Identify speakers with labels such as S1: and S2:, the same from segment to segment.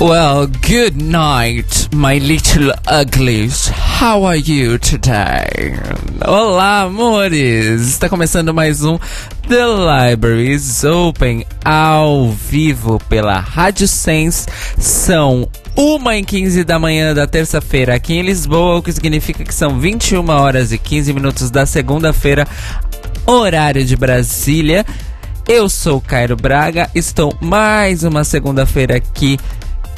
S1: Well, good night, my little uglies. How are you today? Olá, amores! Está começando mais um The Libraries Open ao vivo pela Rádio Sense. São 1 e 15 da manhã da terça-feira aqui em Lisboa, o que significa que são 21 horas e 15 minutos da segunda-feira, horário de Brasília. Eu sou Cairo Braga, estou mais uma segunda-feira aqui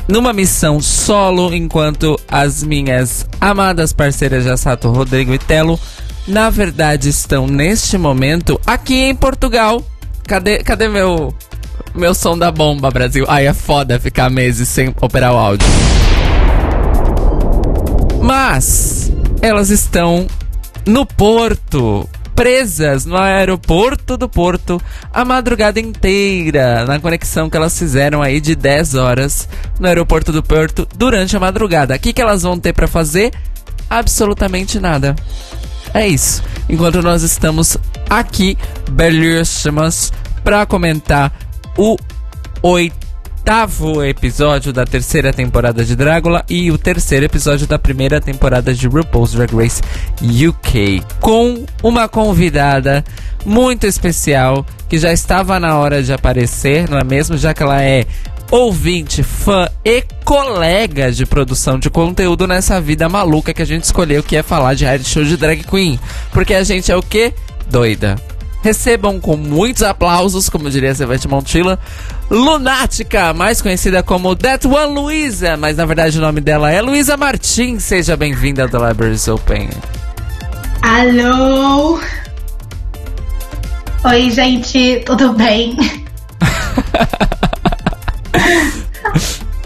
S1: numa missão solo, enquanto as minhas amadas parceiras Jassato, Rodrigo e Telo, na verdade, estão neste momento aqui em Portugal. Cadê, cadê meu, meu som da bomba, Brasil? Ai, é foda ficar meses sem operar o áudio. Mas elas estão no Porto presas no aeroporto do Porto a madrugada inteira, na conexão que elas fizeram aí de 10 horas no aeroporto do Porto durante a madrugada. O que, que elas vão ter para fazer? Absolutamente nada. É isso. Enquanto nós estamos aqui, belíssimas, para comentar o oito oitavo episódio da terceira temporada de Drácula e o terceiro episódio da primeira temporada de RuPaul's Drag Race UK, com uma convidada muito especial que já estava na hora de aparecer, não é mesmo? Já que ela é ouvinte, fã e colega de produção de conteúdo nessa vida maluca que a gente escolheu que é falar de reality show de drag queen. Porque a gente é o quê? Doida. Recebam com muitos aplausos, como diria Sevete Montilla, Lunática, mais conhecida como That One Luisa, mas na verdade o nome dela é Luísa Martins. Seja bem-vinda ao The Libraries Open.
S2: Alô? Oi, gente, tudo bem?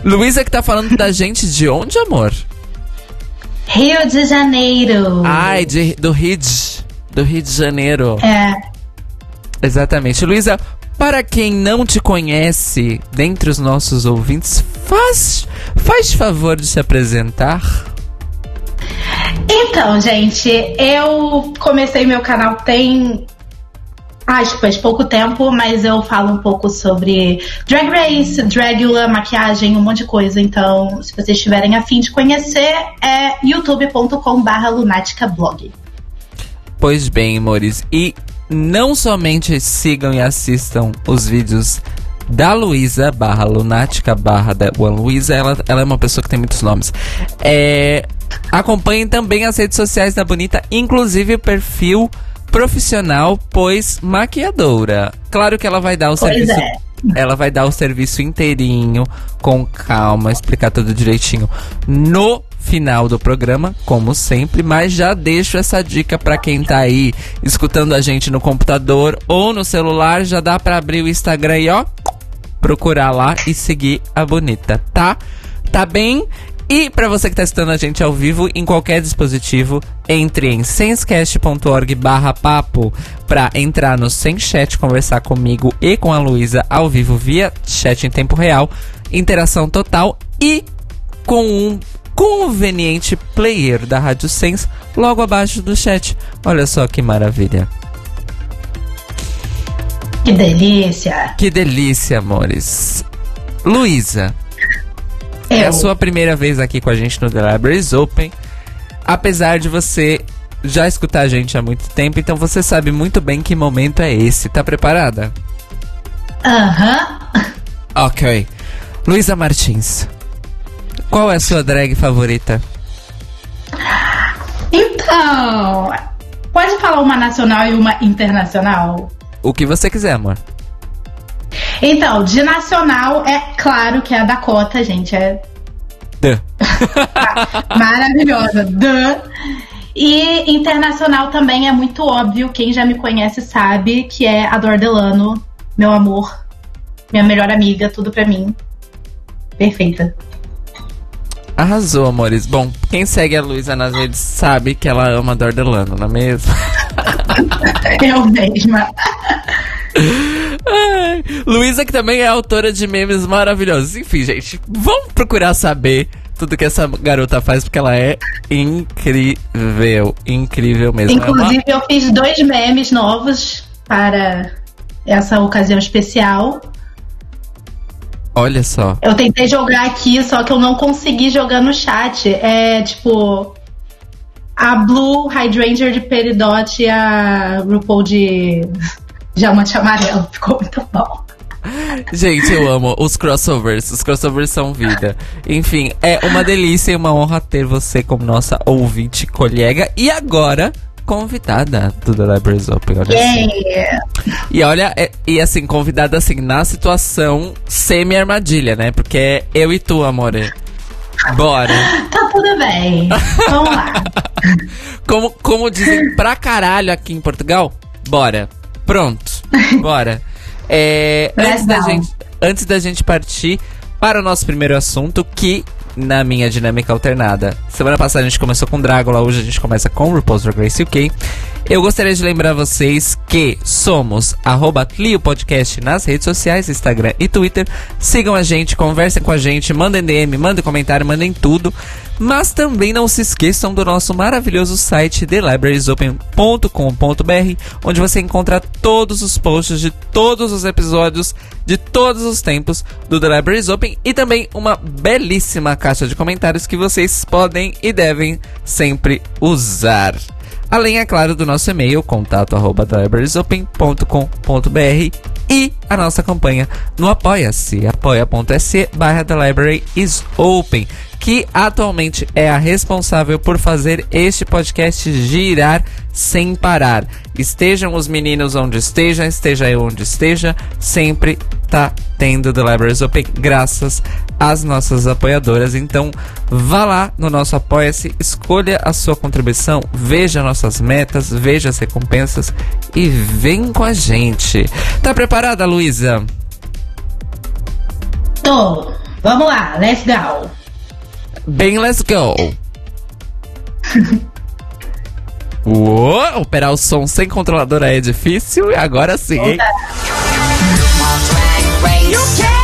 S1: Luísa que tá falando da gente de onde, amor?
S2: Rio de Janeiro.
S1: Ai, de, do Rio de, do Rio de Janeiro.
S2: É.
S1: Exatamente. Luísa, para quem não te conhece, dentre os nossos ouvintes, faz, faz favor de se apresentar.
S2: Então, gente, eu comecei meu canal tem aspas, pouco tempo, mas eu falo um pouco sobre Drag Race, Dragula, maquiagem, um monte de coisa. Então, se vocês estiverem afim de conhecer, é youtube.com barra lunáticablog.
S1: Pois bem, amores, e não somente sigam e assistam os vídeos da Luísa barra Lunática barra da Luísa, ela, ela é uma pessoa que tem muitos nomes. É, acompanhem também as redes sociais da Bonita, inclusive o perfil profissional, pois maquiadora. Claro que ela vai dar o
S2: pois
S1: serviço.
S2: É.
S1: Ela vai dar o serviço inteirinho, com calma, explicar tudo direitinho no final do programa, como sempre, mas já deixo essa dica para quem tá aí escutando a gente no computador ou no celular, já dá para abrir o Instagram e ó, procurar lá e seguir a bonita, tá? Tá bem? E para você que está escutando a gente ao vivo em qualquer dispositivo, entre em sensecast.org barra papo para entrar no Sem Chat, conversar comigo e com a Luísa ao vivo via chat em tempo real, interação total e com um conveniente player da Rádio Sense logo abaixo do chat. Olha só que maravilha.
S2: Que delícia!
S1: Que delícia, amores. Luísa, é a sua primeira vez aqui com a gente no The Libraries Open. Apesar de você já escutar a gente há muito tempo, então você sabe muito bem que momento é esse. Tá preparada?
S2: Aham. Uh -huh.
S1: Ok. Luísa Martins, qual é a sua drag favorita?
S2: Então, pode falar uma nacional e uma internacional?
S1: O que você quiser, amor.
S2: Então, de nacional, é claro que é a Dakota, gente. É.
S1: Duh.
S2: Maravilhosa. Duh. E internacional também é muito óbvio, quem já me conhece sabe que é a Dor Delano, meu amor, minha melhor amiga, tudo pra mim. Perfeita.
S1: Arrasou, amores. Bom, quem segue a Luísa nas redes sabe que ela ama a Dor Delano, não é mesmo?
S2: Eu mesma.
S1: Ai, Luísa, que também é autora de memes maravilhosos. Enfim, gente, vamos procurar saber tudo que essa garota faz, porque ela é incrível. Incrível mesmo.
S2: Inclusive, eu fiz dois memes novos para essa ocasião especial.
S1: Olha só.
S2: Eu tentei jogar aqui, só que eu não consegui jogar no chat. É tipo. A Blue Hydrangea de Peridot e a RuPaul de Diamante Amarelo. Ficou muito bom.
S1: Gente, eu amo os crossovers. Os crossovers são vida. Enfim, é uma delícia e uma honra ter você como nossa ouvinte, colega. E agora, convidada do The Libraries Open. Olha assim. E olha, é- e assim, convidada assim, na situação semi-armadilha, né? Porque é eu e tu, amore. Bora.
S2: Tá tudo bem. Vamos lá.
S1: Como, como dizem pra caralho aqui em Portugal, bora. Pronto, bora. É, antes, da gente, antes da gente partir para o nosso primeiro assunto, que na minha dinâmica alternada. Semana passada a gente começou com Drácula, hoje a gente começa com RuPaul's Drag Race UK. Eu gostaria de lembrar vocês que somos arroba Podcast nas redes sociais, Instagram e Twitter. Sigam a gente, conversem com a gente, mandem DM, mandem comentário, mandem tudo. Mas também não se esqueçam do nosso maravilhoso site thelibrariesopen.com.br, onde você encontra todos os posts de todos os episódios de todos os tempos do The Libraries Open e também uma belíssima caixa de comentários que vocês podem e devem sempre usar. Além, é claro, do nosso e-mail, contato arroba thelibrariesopen.com.br e a nossa campanha no Apoia-se, apoia.se barra The Library is Open, que atualmente é a responsável por fazer este podcast girar sem parar. Estejam os meninos onde estejam, esteja eu onde esteja, sempre tá tendo The Libraries Open graças às nossas apoiadoras. Então, vá lá no nosso Apoia-se, escolha a sua contribuição, veja nossas metas, veja as recompensas e vem com a gente. Tá preparada, Luísa?
S2: Tô. Vamos lá, let's go.
S1: Bem, let's go! Uou, operar o som sem controladora é difícil, e agora sim, hein?
S3: race.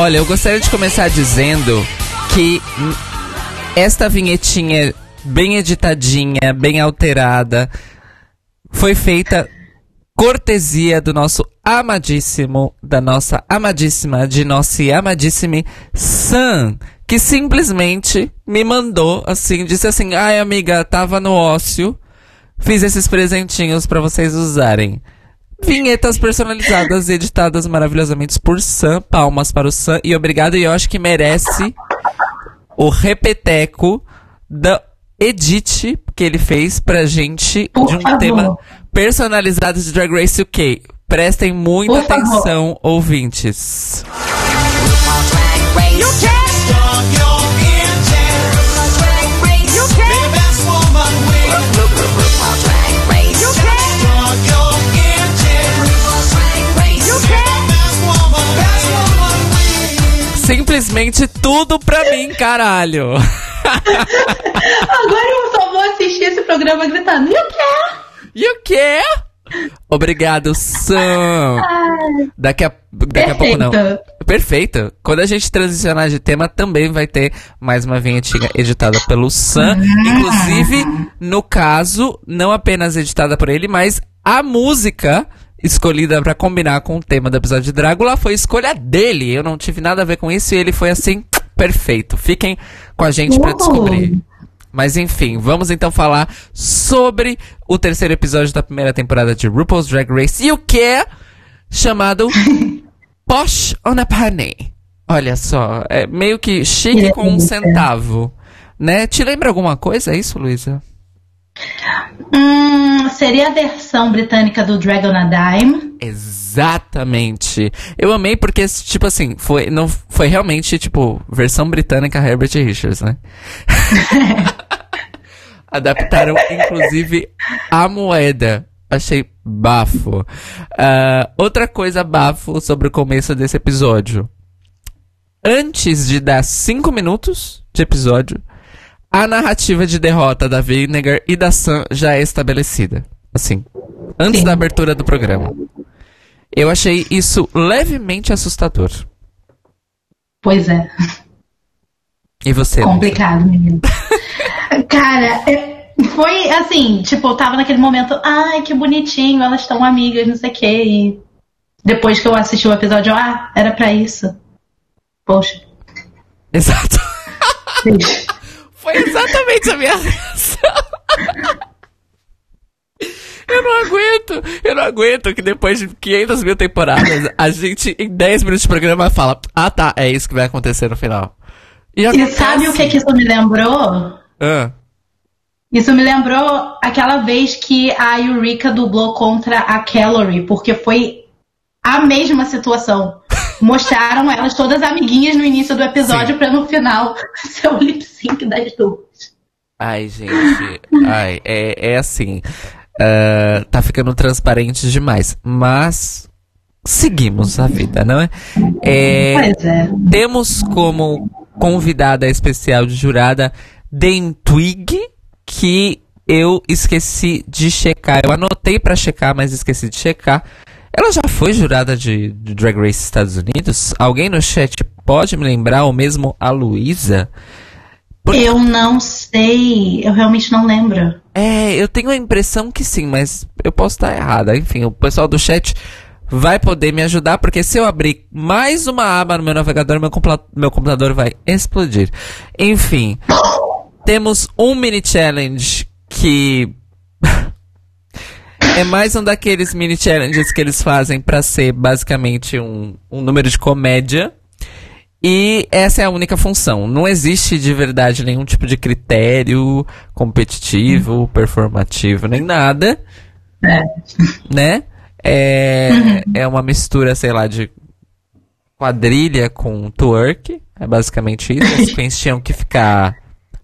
S1: Olha, eu gostaria de começar dizendo que esta vinhetinha bem editadinha, bem alterada, foi feita cortesia do nosso amadíssimo, da nossa amadíssima, de nosso amadíssimo Sam, que simplesmente me mandou assim, disse assim: "Ai, amiga, tava no ócio, fiz esses presentinhos pra vocês usarem." Vinhetas personalizadas e editadas maravilhosamente por Sam. Palmas para o Sam. E obrigado. E eu acho que merece o repeteco da edit que ele fez pra gente
S2: Por
S1: de um
S2: favor.
S1: tema personalizado de Drag Race UK. Prestem muita
S2: Por favor.
S1: atenção, ouvintes.
S3: You
S1: Simplesmente tudo pra mim, caralho.
S2: Agora eu só vou assistir esse programa gritando. You can!
S1: E o quê? Obrigado, Sam. Daqui a, daqui a pouco não.
S2: Perfeito.
S1: Perfeito. Quando a gente transicionar de tema, também vai ter mais uma vinhetinha editada pelo Sam. Inclusive, no caso, não apenas editada por ele, mas a música escolhida pra combinar com o tema do episódio de Drácula foi escolha dele. Eu não tive nada a ver com isso e ele foi assim, perfeito. Fiquem com a gente pra
S2: Uau.
S1: descobrir. Mas enfim, vamos então falar sobre o terceiro episódio da primeira temporada de RuPaul's Drag Race e o que é chamado Posh on a Penny. Olha só, é meio que chique com um centavo. Né? Te lembra alguma coisa isso, Luísa?
S2: Hum, seria a versão britânica do Dragon a Dime.
S1: Exatamente. Eu amei porque, tipo assim, foi, não, foi realmente, tipo, versão britânica Herbert Richards, né? Adaptaram, inclusive, a moeda. Achei bafo. Ah, outra coisa bafo sobre o começo desse episódio. Antes de dar cinco minutos de episódio, a narrativa de derrota da Vinegar e da Sam já é estabelecida. Assim, antes
S2: Sim.
S1: da abertura do programa. Eu achei isso levemente assustador.
S2: Pois é,
S1: E você?
S2: Complicado, menino. Cara, é- foi assim, tipo, eu tava naquele momento, ai, que bonitinho, elas estão amigas, não sei o quê. E depois que eu assisti o episódio, ah, era pra isso. Poxa.
S1: Exato. Foi exatamente a minha reação. Eu não aguento, eu não aguento que depois de 500 mil temporadas, a gente, em 10 minutos de programa, fala: Ah, tá, é isso que vai acontecer no final.
S2: E
S1: acontece.
S2: sabe o que, que isso me lembrou?
S1: Ah,
S2: Isso me lembrou aquela vez que a Eureka dublou contra a Calorie, porque foi a mesma situação. Mostraram elas todas amiguinhas no início do episódio pra no final ser o lip sync das duas.
S1: ai, gente. Ai, é, é assim. ah, tá ficando transparente demais. Mas. Seguimos a vida, não é? É.
S2: Pois é.
S1: Temos como convidada especial de jurada Den Twig, que eu esqueci de checar. Eu anotei pra checar, mas esqueci de checar. Ela já foi jurada de, de Drag Race Estados Unidos? Alguém no chat pode me lembrar, ou mesmo a Luísa? Por-
S2: Eu não sei, eu realmente não lembro.
S1: É, eu tenho a impressão que sim, mas eu posso estar errada. Enfim, o pessoal do chat vai poder me ajudar, porque se eu abrir mais uma aba no meu navegador, meu, meu computador vai explodir. Enfim, temos um mini challenge que é mais um daqueles mini challenges que eles fazem pra ser basicamente um, um número de comédia. E essa é a única função. Não existe de verdade nenhum tipo de critério competitivo, performativo, nem nada. Né? É, é uma mistura, sei lá, de quadrilha com twerk. É basicamente isso. As queens tinham que ficar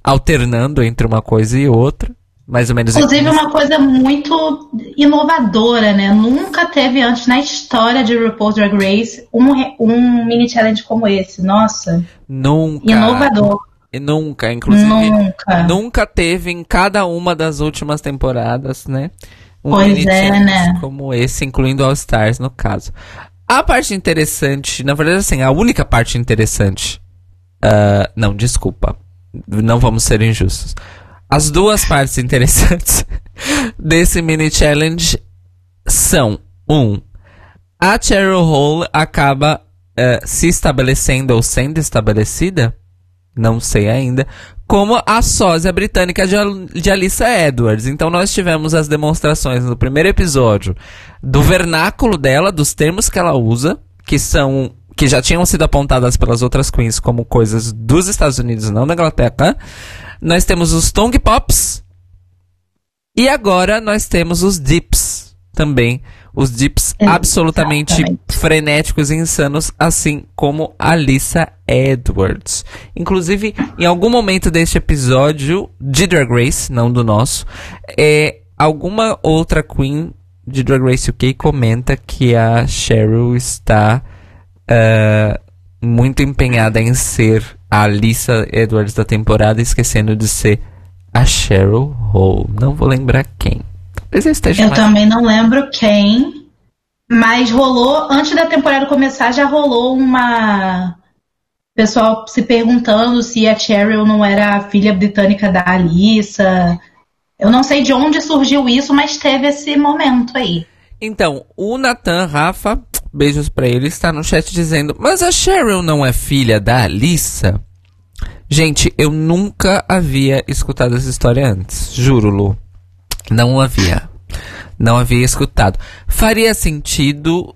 S1: alternando entre uma coisa e outra. Mais ou menos
S2: Inclusive, uma coisa muito inovadora, né? Nunca teve antes na história de RuPaul's Drag Race um, um mini challenge como esse. Nossa,
S1: Nunca.
S2: inovador.
S1: Nunca, inclusive.
S2: Nunca.
S1: Nunca teve em cada uma das últimas temporadas, né? Um
S2: Pois é, né?
S1: como esse, incluindo All Stars, no caso. A parte interessante, na verdade, assim, a única parte interessante. ah, não, desculpa. Não vamos ser injustos. As duas partes interessantes desse mini challenge são: um, a Cheryl Hole acaba eh, se estabelecendo ou sendo estabelecida, não sei ainda, como a sósia britânica de, Al- de Alyssa Edwards. Então nós tivemos as demonstrações no primeiro episódio do vernáculo dela, dos termos que ela usa, que são que já tinham sido apontadas pelas outras queens como coisas dos Estados Unidos, não da Inglaterra. Nós temos os Tongue Pops. E agora nós temos os Dips também. Os Dips
S2: Exatamente.
S1: absolutamente frenéticos e insanos, assim como a Lisa Edwards. Inclusive, em algum momento deste episódio de Drag Race, não do nosso, é, alguma outra Queen de Drag Race UK comenta que a Cheryl está ah, muito empenhada em ser a Lisa Edwards da temporada, esquecendo de ser a Cheryl Hole. Não vou lembrar quem. Talvez eu esteja
S2: Eu
S1: mais-
S2: também não lembro quem, mas rolou, antes da temporada começar, já rolou uma. Pessoal se perguntando se a Cheryl não era a filha britânica da Alissa. Eu não sei de onde surgiu isso, mas teve esse momento aí.
S1: Então, o Nathan Rafa, beijos pra ele, está no chat dizendo: Mas a Cheryl não é filha da Alissa? Gente, eu nunca havia escutado essa história antes. Juro, Lu. Não havia. Não havia escutado. Faria sentido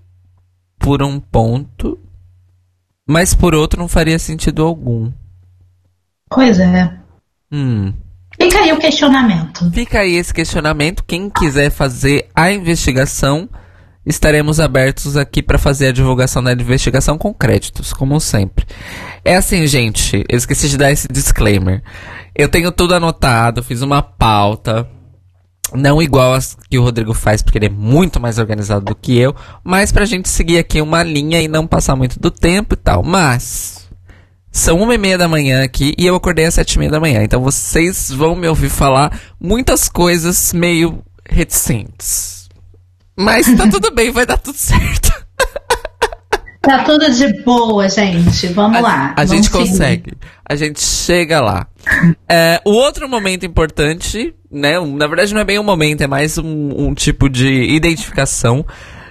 S1: por um ponto, mas por outro não faria sentido algum.
S2: Pois é.
S1: Hum.
S2: Fica aí o questionamento.
S1: Fica aí esse questionamento. Quem quiser fazer a investigação, estaremos abertos aqui para fazer a divulgação da investigação com créditos, como sempre. É assim, gente, eu esqueci de dar esse disclaimer. Eu tenho tudo anotado, fiz uma pauta. Não igual as que o Rodrigo faz, porque ele é muito mais organizado do que eu, mas pra gente seguir aqui uma linha e não passar muito do tempo e tal. Mas são uma e meia da manhã aqui e eu acordei às sete e meia da manhã. Então vocês vão me ouvir falar muitas coisas meio reticentes. Mas tá tudo bem, vai dar tudo certo.
S2: Tá tudo de boa, gente. Vamos
S1: A,
S2: lá.
S1: a gente
S2: seguir.
S1: consegue. A gente chega lá. É, o outro momento importante, né? Na verdade, não é bem um momento, é mais um, um tipo de identificação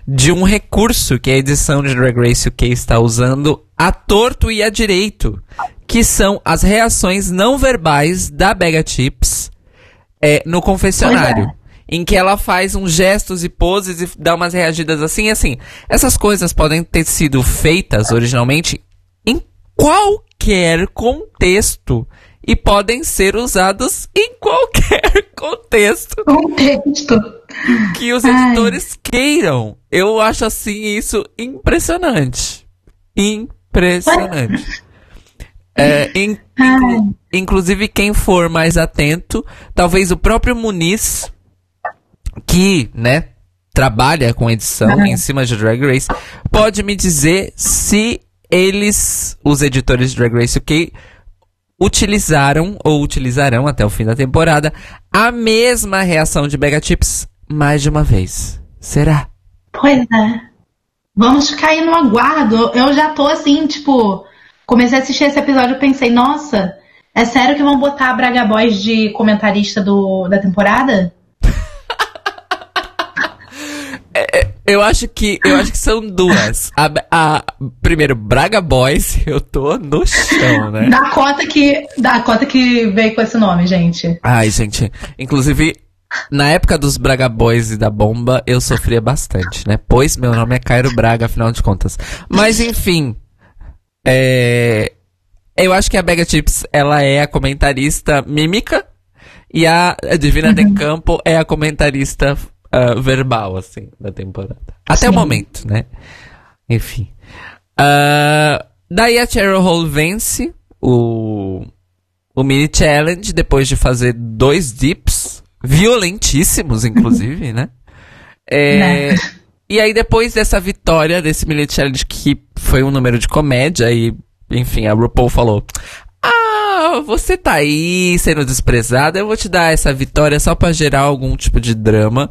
S1: de um recurso que a edição de Drag Race UK está usando a torto e a direito, que são as reações não verbais da Bega Chips é, no confessionário. Em que ela faz uns gestos e poses e dá umas reagidas assim e assim. Essas coisas podem ter sido feitas originalmente em qualquer contexto e podem ser usadas em qualquer contexto
S2: Contexto.
S1: que os
S2: Ai.
S1: editores queiram. Eu acho assim isso impressionante. Impressionante. É, in- inclu- inclusive, quem for mais atento, talvez o próprio Muniz, que, né, trabalha com edição em cima de Drag Race, pode me dizer se eles, os editores de Drag Race UK, utilizaram ou utilizarão até o fim da temporada a mesma reação de Mega Chips mais de uma vez. Será?
S2: Pois é. Vamos ficar aí no aguardo. Eu já tô assim, tipo, comecei a assistir esse episódio e pensei, nossa, é sério que vão botar a Braga Boys de comentarista do, da temporada?
S1: Eu acho que eu acho que são duas. A, a- primeiro Braga Boys, eu tô no chão, né?
S2: Da cota que. Da cota que veio com esse nome, gente.
S1: Ai, gente, inclusive na época dos Braga Boys e da bomba, eu sofria bastante, né? Pois meu nome é Cairo Braga, afinal de contas. Mas enfim, é, eu acho que a Bega Chips, ela é a comentarista mímica e a Divina de Campo é a comentarista ah, verbal, assim, da temporada. Até o
S2: Sim.
S1: momento, né? Enfim. Ah, daí a Cheryl Hole vence o, o mini challenge depois de fazer dois dips violentíssimos, inclusive, né? É,
S2: Né?
S1: E aí depois dessa vitória desse mini challenge que foi um número de comédia e enfim a RuPaul falou: "Ah, você tá aí sendo desprezada, eu vou te dar essa vitória só pra gerar algum tipo de drama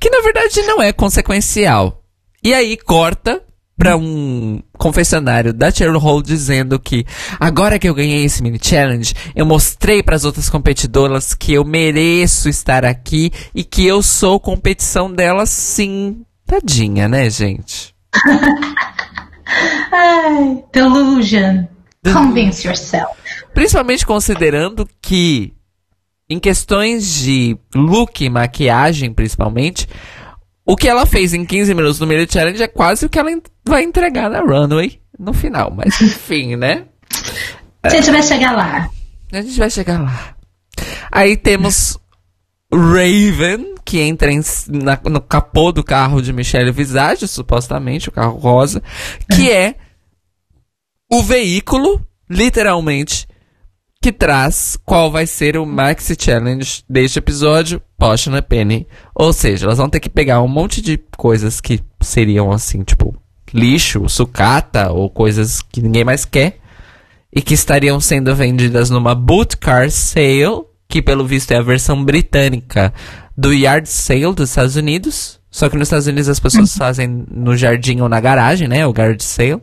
S1: que na verdade não é consequencial". E aí corta pra um confessionário da Cheryl Hole dizendo que agora que eu ganhei esse mini challenge, eu mostrei pras outras competidoras que eu mereço estar aqui e que eu sou competição delas sim. Tadinha, né, gente?
S2: Ai, delusion. Convince yourself.
S1: Principalmente considerando que em questões de look e maquiagem, principalmente, o que ela fez em 15 minutos no Mini Challenge é quase o que ela vai entregar na runway no final. Mas enfim, né?
S2: A gente vai chegar lá.
S1: A gente vai chegar lá. Aí temos Raven, que entra em- na- no capô do carro de Michelle Visage, supostamente, o carro rosa, que é o veículo, literalmente, que traz qual vai ser o Maxi Challenge deste episódio, Potion a Penny. Ou seja, elas vão ter que pegar um monte de coisas que seriam assim, tipo, lixo, sucata ou coisas que ninguém mais quer e que estariam sendo vendidas numa boot car sale, que pelo visto é a versão britânica do yard sale dos Estados Unidos. Só que nos Estados Unidos as pessoas fazem no jardim ou na garagem, né? O yard sale.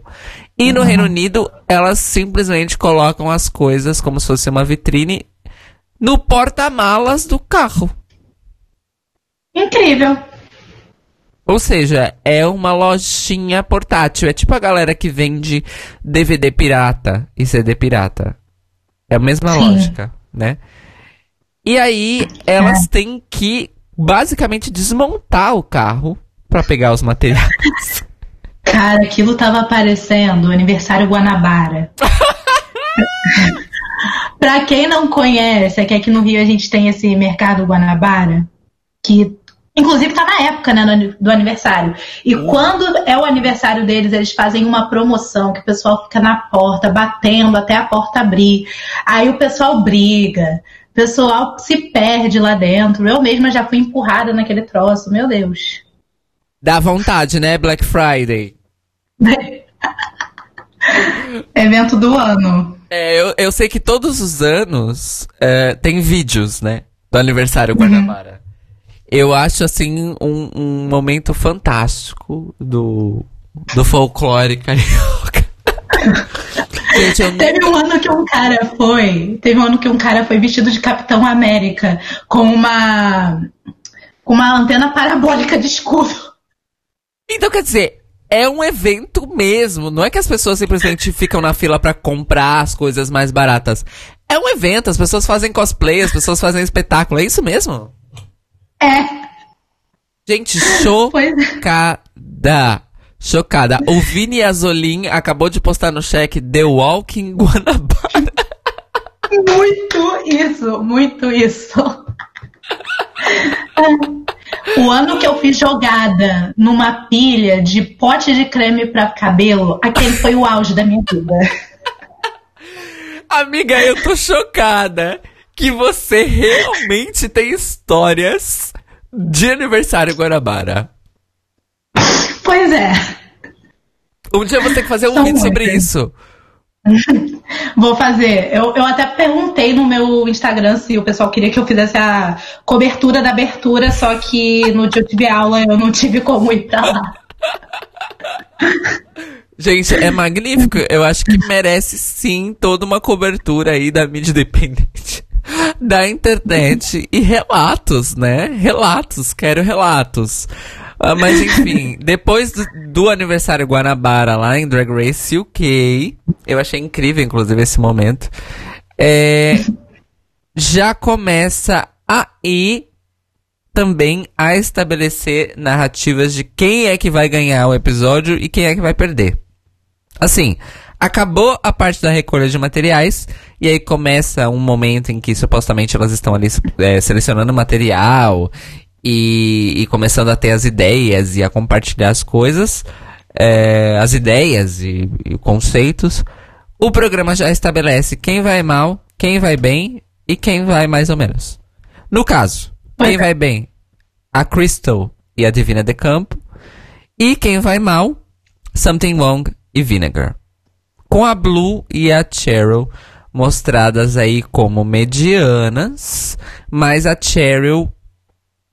S1: E no Reino Unido elas simplesmente colocam as coisas como se fosse uma vitrine no porta-malas do carro.
S2: Incrível.
S1: Ou seja, é uma lojinha portátil. É tipo a galera que vende DVD pirata e CD pirata. É a mesma
S2: Sim.
S1: lógica, né? E aí, elas têm que basicamente desmontar o carro pra pegar os materiais.
S2: Cara, aquilo tava aparecendo o aniversário Guanabara. pra quem não conhece, é que aqui no Rio a gente tem esse mercado Guanabara, que inclusive tá na época né, do aniversário. E quando é o aniversário deles, eles fazem uma promoção que o pessoal fica na porta, batendo até a porta abrir. Aí o pessoal briga, pessoal se perde lá dentro. Eu mesma já fui empurrada naquele troço, meu Deus.
S1: Dá vontade, né? Black Friday.
S2: Evento do ano.
S1: É, eu, eu sei que todos os anos é, tem vídeos, né? Do aniversário Guanabara. Eu acho, assim, um, um momento fantástico do, do folclore carioca. Gente, eu
S2: Teve um ano que um cara foi. Teve um ano que um cara foi vestido de Capitão América com uma. com uma antena parabólica de escudo.
S1: Então, quer dizer, é um evento mesmo. Não é que as pessoas simplesmente ficam na fila pra comprar as coisas mais baratas. É um evento, as pessoas fazem cosplay, as pessoas fazem espetáculo. É isso mesmo?
S2: É,
S1: Gente,
S2: é.
S1: chocada. Chocada. O Vini Azolin acabou de postar no cheque The Walking Guanabara.
S2: Muito isso, muito isso. O ano que eu fiz jogada numa pilha de pote de creme pra cabelo, aquele foi o auge da minha vida.
S1: Amiga, eu tô chocada que você realmente tem histórias de aniversário Guanabara.
S2: Pois é.
S1: Um dia você tem que fazer um
S2: São
S1: vídeo sobre isso.
S2: Vou fazer. Eu, eu até perguntei no meu Instagram se o pessoal queria que eu fizesse a cobertura da abertura, só que no dia que eu tive aula eu não tive como ir pra lá.
S1: Gente, é magnífico. Eu acho que merece sim toda uma cobertura aí da mídia independente. Da internet e relatos, né? Relatos, quero relatos. Ah, mas enfim, depois do, do aniversário Guanabara lá em Drag Race UK, eu achei incrível, inclusive, esse momento. É, já começa aí também a estabelecer narrativas de quem é que vai ganhar o episódio e quem é que vai perder. Assim, acabou a parte da recolha de materiais, e aí começa um momento em que supostamente elas estão ali é, selecionando material e, e começando a ter as ideias e a compartilhar as coisas, é, as ideias e, e conceitos. O programa já estabelece quem vai mal, quem vai bem e quem vai mais ou menos. No caso, quem vai bem? A Crystal e a Divina de Campo. E quem vai mal? Something Wrong e Vinegar. Com a Blue e a Cheryl mostradas aí como medianas, mas a Cheryl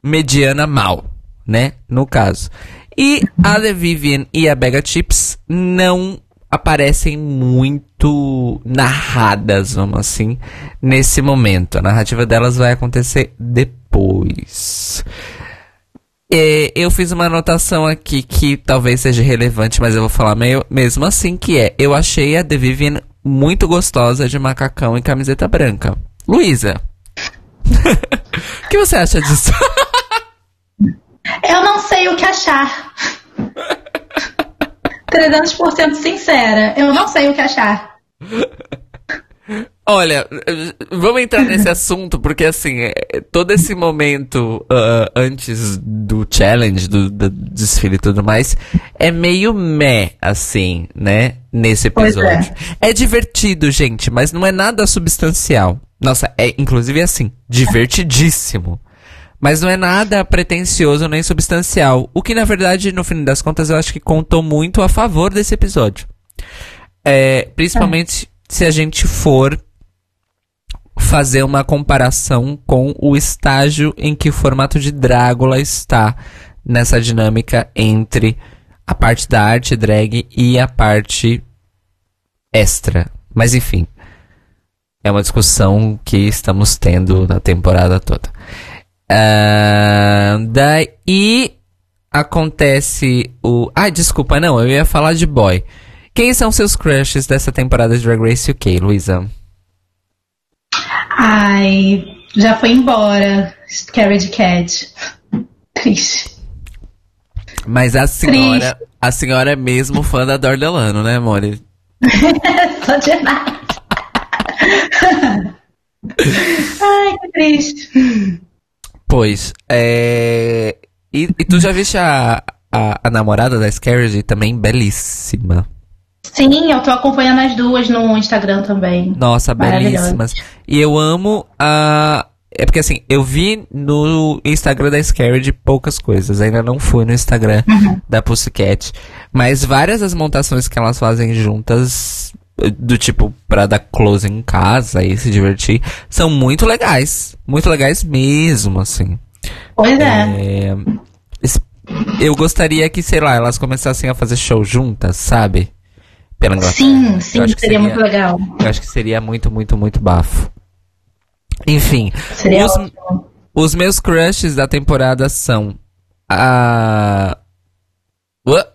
S1: mediana mal, né? No caso. E a The Vivian e a Bega Chips não aparecem muito narradas, vamos assim, nesse momento. A narrativa delas vai acontecer depois. É, eu fiz uma anotação aqui que talvez seja relevante, mas eu vou falar meio, mesmo assim, que é, eu achei a The Vivian muito gostosa de macacão e camiseta branca. Luísa, o que você acha disso?
S2: Eu não sei o que achar. 300% sincera. Eu não sei o que achar.
S1: Olha, vamos entrar nesse assunto, porque assim, eh, todo esse momento ah, antes do challenge, do, do desfile e tudo mais, é meio meh, assim, né? Nesse
S2: é.
S1: episódio. É. divertido, gente, mas não é nada substancial. Nossa, é inclusive assim, divertidíssimo. Mas não é nada pretencioso nem substancial. O que, na verdade, no fim das contas, eu acho que contou muito a favor desse episódio. É, principalmente se a gente for fazer uma comparação com o estágio em que o formato de Drácula está nessa dinâmica entre a parte da arte drag e a parte extra. Mas enfim, é uma discussão que estamos tendo na temporada toda. Ah, daí acontece o. Ah, desculpa, não, eu ia falar de boy. Quem são seus crushes dessa temporada de Drag Race UK, Luísa?
S2: Ai, já foi embora. Carriage Cat. Triste.
S1: Mas a senhora, a senhora é mesmo fã da Dor Delano, né, Mori?
S2: Só demais. Ai, que triste.
S1: Pois, é. E, e tu já viste a, a, a namorada da Scarlett também belíssima.
S2: Sim, eu tô acompanhando as duas no Instagram também.
S1: Nossa, belíssimas. E eu amo a. É porque assim, eu vi no Instagram da Scared poucas coisas. Ainda não fui no Instagram da Pussycat. Mas várias das montações que elas fazem juntas, do tipo, pra dar close em casa e se divertir, são muito legais. Muito legais mesmo, assim.
S2: Pois é.
S1: É, Eu gostaria que, sei lá, elas começassem a fazer show juntas, sabe? Pela Inglaterra.
S2: Sim, sim,
S1: que
S2: seria, muito legal.
S1: Eu acho que seria muito, muito, muito bafo. Enfim,
S2: Seria
S1: os,
S2: ótimo.
S1: os meus crushes da temporada são a.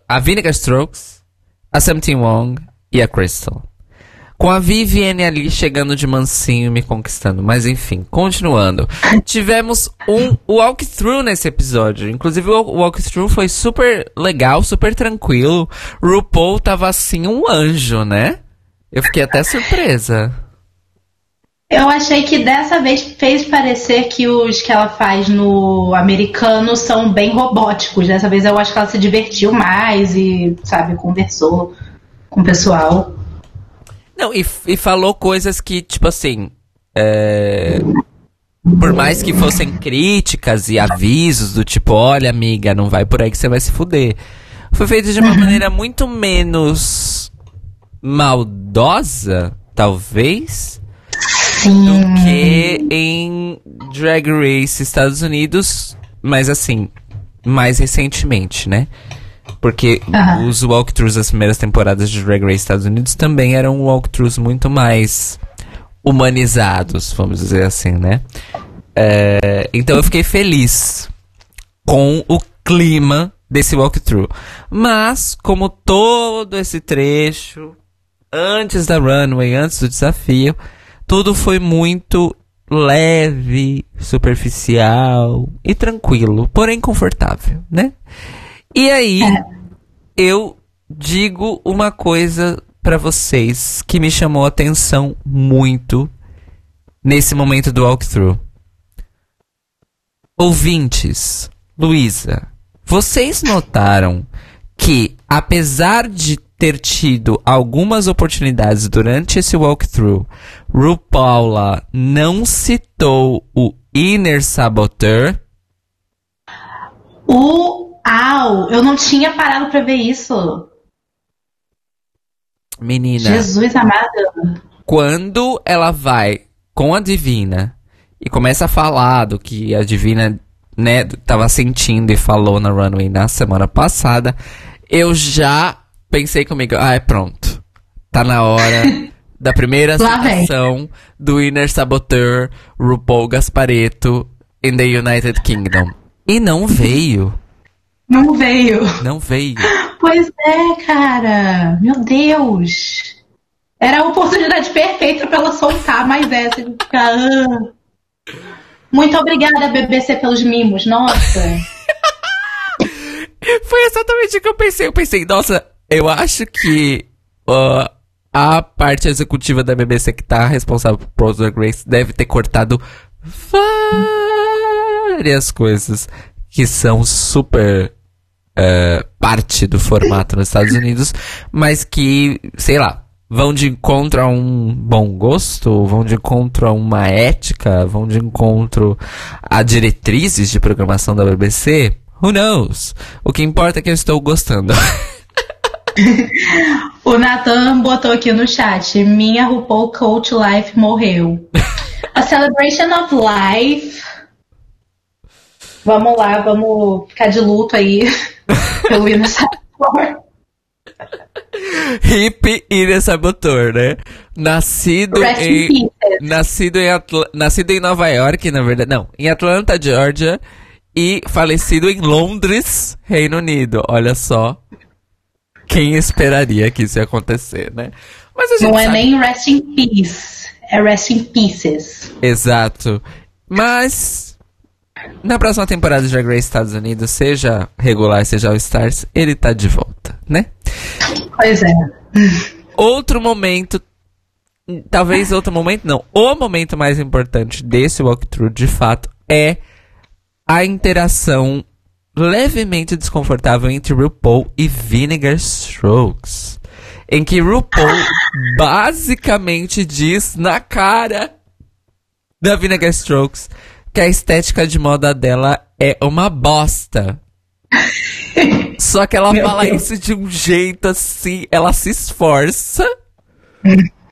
S1: A Vinegar Strokes, a Something Wong e a Crystal. Com a Vivienne ali chegando de mansinho e me conquistando. Mas enfim, continuando. Tivemos um walkthrough nesse episódio. Inclusive o walkthrough foi super legal, super tranquilo. RuPaul tava assim um anjo, né? Eu fiquei até surpresa.
S2: Eu achei que dessa vez fez parecer que os que ela faz no americano são bem robóticos. Dessa vez eu acho que ela se divertiu mais e, sabe, conversou com o pessoal.
S1: Não, e, e falou coisas que, tipo assim. é, Por mais que fossem críticas e avisos do tipo, olha, amiga, não vai por aí que você vai se fuder. Foi feito de uma maneira muito menos maldosa, talvez, do que em Drag Race Estados Unidos, mas assim, mais recentemente, né? Porque os walkthroughs das primeiras temporadas de Drag Race Estados Unidos também eram walkthroughs muito mais humanizados, vamos dizer assim, né? É, então eu fiquei feliz com o clima desse walkthrough. Mas, como todo esse trecho, antes da runway, antes do desafio, tudo foi muito leve, superficial e tranquilo, porém confortável, né? E aí, eu digo uma coisa pra vocês que me chamou a atenção muito nesse momento do walkthrough. Ouvintes, Luísa, vocês notaram que, apesar de ter tido algumas oportunidades durante esse walkthrough, RuPaula não citou o Inner Saboteur?
S2: Uau! Eu não tinha parado pra ver isso.
S1: Menina,
S2: Jesus amado.
S1: quando ela vai com a Divina e começa a falar do que a Divina, né, tava sentindo e falou na runway na semana passada, eu já pensei comigo, ah, é pronto. Tá na hora da primeira citação do Inner Saboteur RuPaul Gasparetto in the United Kingdom. E não veio.
S2: Não veio.
S1: Não veio.
S2: Pois é, cara. Meu Deus. Era a oportunidade perfeita pra ela soltar mais essa. de ficar, "Ah". Muito obrigada, BBC, pelos mimos. Nossa.
S1: Foi exatamente o que eu pensei. Eu pensei, nossa, eu acho que ó, a parte executiva da BBC que tá responsável por Drag Race deve ter cortado várias coisas que são super é, parte do formato nos Estados Unidos, mas que, sei lá, vão de encontro a um bom gosto, vão de encontro a uma ética, vão de encontro a diretrizes de programação da BBC. Who knows? O que importa é que eu estou gostando.
S2: O Nathan botou aqui no chat: Minha RuPaul Coach Life morreu. A celebration of life. Vamos lá, vamos ficar de luto aí pelo hino Sabotor.
S1: Hip Ira Sabotor, né? Nascido
S2: Rest
S1: em, nascido em nascido em Nova York, na verdade, não, em Atlanta, Georgia, e falecido em Londres, Reino Unido. Olha só. Quem esperaria que isso ia acontecer, né? Mas
S2: Não é
S1: sabe-
S2: nem Rest in Peace, é Rest in Pieces.
S1: Exato. Mas na próxima temporada de Drag Race Estados Unidos, seja regular, seja All Stars, ele tá de volta, né?
S2: Pois é.
S1: Outro momento, talvez outro momento não, o momento mais importante desse walkthrough, de fato, é a interação levemente desconfortável entre RuPaul e Vinegar Strokes. Em que RuPaul basicamente diz na cara da Vinegar Strokes que a estética de moda dela é uma bosta. Só que ela
S2: Meu
S1: fala
S2: Deus.
S1: isso de um jeito assim, ela se esforça.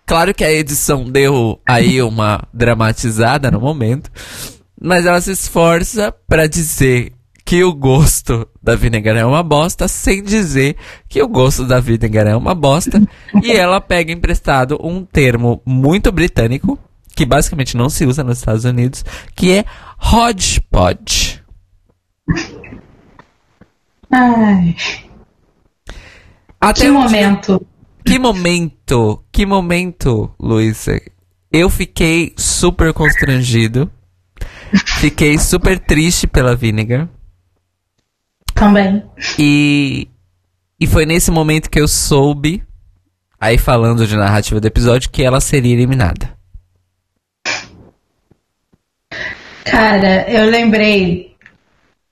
S1: Claro que a edição deu aí uma dramatizada no momento, mas ela se esforça pra dizer que o gosto da Vinegar é uma bosta, sem dizer que o gosto da Vinegar é uma bosta, e ela pega emprestado um termo muito britânico, que basicamente não se usa nos Estados Unidos, que é hodgepodge.
S2: Ai,
S1: Até
S2: que momento.
S1: Que momento, que momento, Luísa. Eu fiquei super constrangido. Fiquei super triste pela Vinegar.
S2: Também.
S1: E, e foi nesse momento que eu soube, aí falando de narrativa do episódio, que ela seria eliminada.
S2: Cara, eu lembrei.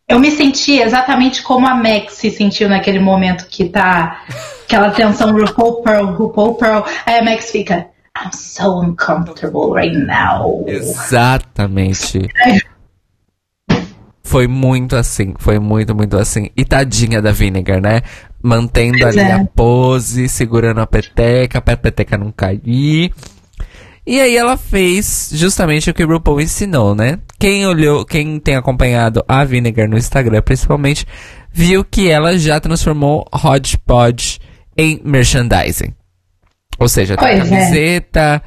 S2: Eu me senti exatamente como a Max se sentiu naquele momento que tá aquela tensão RuPaul Pearl, RuPaul Pearl. Aí a Max fica, I'm so uncomfortable right now.
S1: Exatamente. Foi muito assim, foi muito, muito assim. E tadinha da Vinegar, né? Mantendo
S2: Pois
S1: ali
S2: é.
S1: a pose, segurando a peteca, pra peteca não cair. E aí ela fez justamente o que o RuPaul ensinou, né? Quem olhou, quem tem acompanhado a Vinegar no Instagram, principalmente, viu que ela já transformou Hodgepodge em merchandising. Ou seja, tem
S2: Pois é.
S1: camiseta,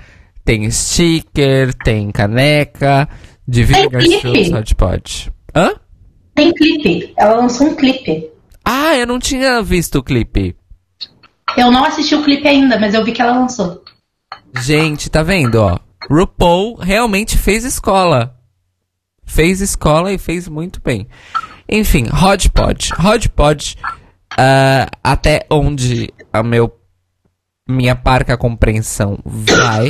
S1: tem sticker, tem caneca de Vinegar. Strokes Hodgepodge. Hã?
S2: Tem clipe. Ela lançou um clipe.
S1: Ah, eu não tinha visto o clipe.
S2: Eu não assisti o clipe ainda, mas eu vi que ela lançou.
S1: Gente, tá vendo, ó? RuPaul realmente fez escola. Fez escola e fez muito bem. Enfim, Hodgepodge. Hodgepodge, ah, até onde a meu, minha parca compreensão vai,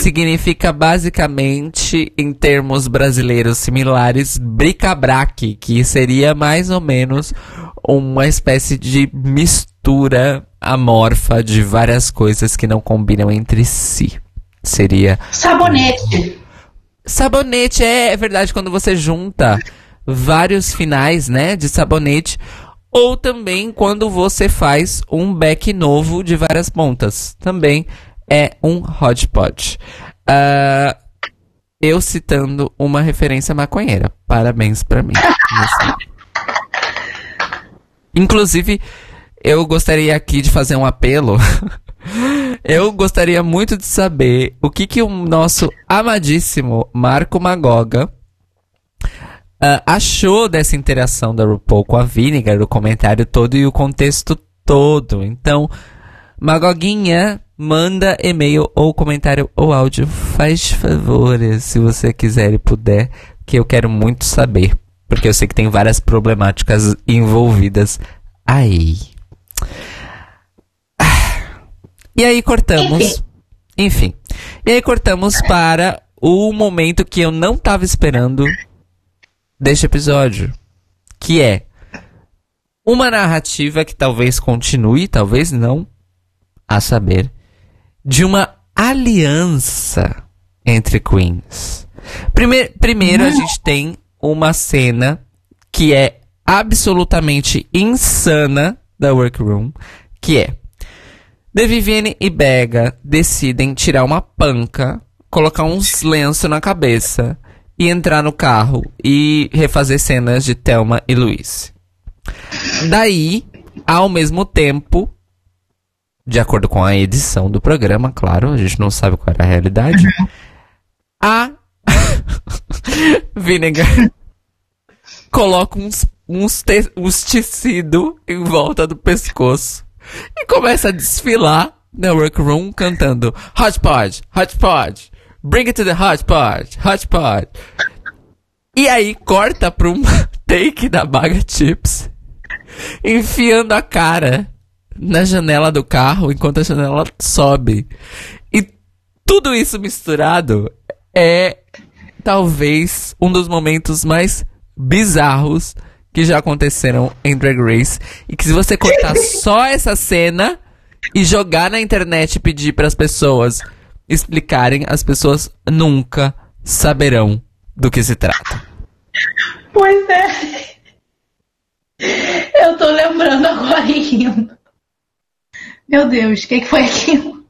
S1: significa basicamente, em termos brasileiros similares, bricabraque, que seria mais ou menos uma espécie de mistura amorfa de várias coisas que não combinam entre si. Seria
S2: Sabonete.
S1: Sabonete, é, é verdade, quando você junta vários finais, né, de sabonete, ou também quando você faz um back novo de várias pontas. Também é um hodgepodge. Ah, eu citando uma referência maconheira. Parabéns pra mim. Inclusive, eu gostaria aqui de fazer um apelo. eu gostaria muito de saber o que, que o nosso amadíssimo Marco Magoga ah, achou dessa interação da RuPaul com a Vinegar, o comentário todo e o contexto todo. Então, Magoguinha, manda e-mail ou comentário ou áudio. Faz favores, se você quiser e puder, que eu quero muito saber. Porque eu sei que tem várias problemáticas envolvidas aí. Ah. E aí cortamos.
S2: Enfim.
S1: Enfim. E aí cortamos para o momento que eu não tava esperando deste episódio. Que é uma narrativa que talvez continue, talvez não, a saber, de uma aliança entre queens. Primeiro, primeiro a gente tem uma cena que é absolutamente insana da Workroom, que é The Vivienne e Bega decidem tirar uma panca, colocar uns lenços na cabeça e entrar no carro e refazer cenas de Thelma e Luiz. Daí, ao mesmo tempo, de acordo com a edição do programa, claro, a gente não sabe qual era a realidade, a Vinegar coloca uns, uns, te, uns tecido em volta do pescoço e começa a desfilar na workroom cantando Hodgepodge, Hodgepodge, bring it to the Hodgepodge, Hodgepodge. E aí corta pra um take da Baga Chips enfiando a cara na janela do carro enquanto a janela sobe. E tudo isso misturado é talvez um dos momentos mais bizarros que já aconteceram em Drag Race. E que se você cortar só essa cena e jogar na internet e pedir para as pessoas explicarem, as pessoas nunca saberão do que se trata.
S2: Pois é. Eu tô lembrando agora. Meu Deus, o que, que foi aquilo?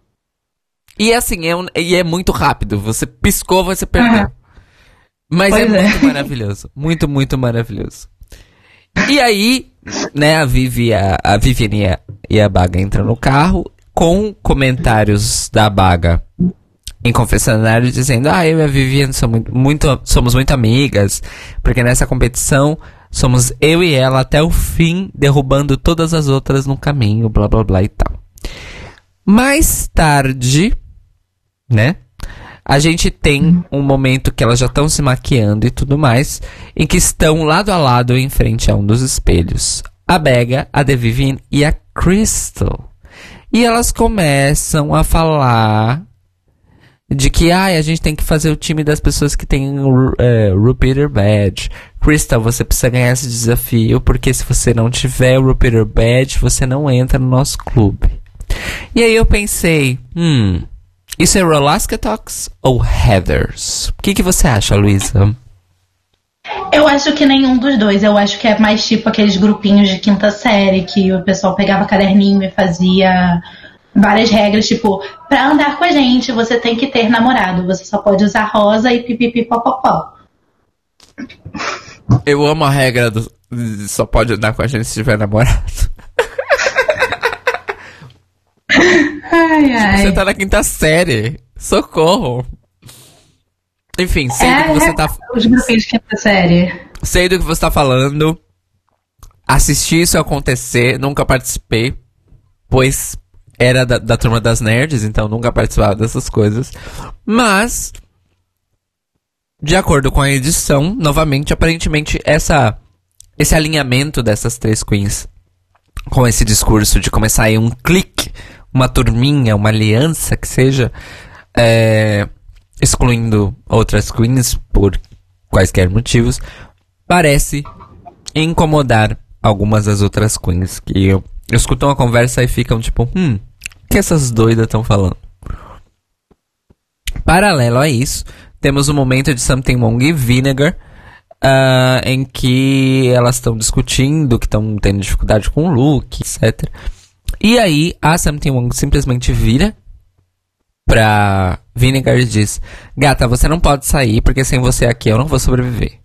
S1: E assim, é, um- e é muito rápido. Você piscou, você perdeu.
S2: Aham.
S1: Mas é,
S2: é.
S1: muito maravilhoso. Muito, muito maravilhoso. E aí, né, a Vivi, a, a Viviane e a, e a Baga entram no carro com comentários da Baga em confessionário dizendo, ah, eu e a Viviane somos muito, muito- somos muito amigas, porque nessa competição somos eu e ela até o fim, derrubando todas as outras no caminho, blá blá blá e tal. Mais tarde, né? A gente tem um momento que elas já estão se maquiando e tudo mais, em que estão lado a lado em frente a um dos espelhos. A Bega, a The Vivienne e a Crystal. E elas começam a falar de que ai, a gente tem que fazer o time das pessoas que têm é, Repeater Badge. Crystal, você precisa ganhar esse desafio, porque se você não tiver o Repeater Badge, você não entra no nosso clube. E aí eu pensei, hum, isso é Rolaska Talks ou Heathers? O que, que você acha, Luísa?
S2: Eu acho que nenhum dos dois. Eu acho que é mais tipo aqueles grupinhos de quinta série que o pessoal pegava caderninho e fazia várias regras, tipo, pra andar com a gente, você tem que ter namorado. Você só pode usar rosa e pipipipopopó.
S1: Eu amo a regra do só pode andar com a gente se tiver namorado.
S2: Ai, ai.
S1: Você tá na quinta série. Socorro. Enfim, sei do que você tá
S2: Os grupinhos de quinta série.
S1: sei do que você tá falando. Assisti isso acontecer, nunca participei, pois era da, da turma das nerds, então nunca participava dessas coisas. Mas, de acordo com a edição, novamente, aparentemente, essa, esse alinhamento dessas três queens com esse discurso de começar aí um clique, uma turminha, uma aliança que seja, é, excluindo outras queens por quaisquer motivos, parece incomodar algumas das outras queens que eu, escutam a conversa e ficam tipo, hum, o que essas doidas estão falando? Paralelo a isso, temos o momento de Something Wrong e Vinegar, ah, em que elas estão discutindo, que estão tendo dificuldade com o look, etc. E aí, a Something Wrong simplesmente vira pra Vinegar e diz: Gata, você não pode sair, porque sem você aqui eu não vou sobreviver.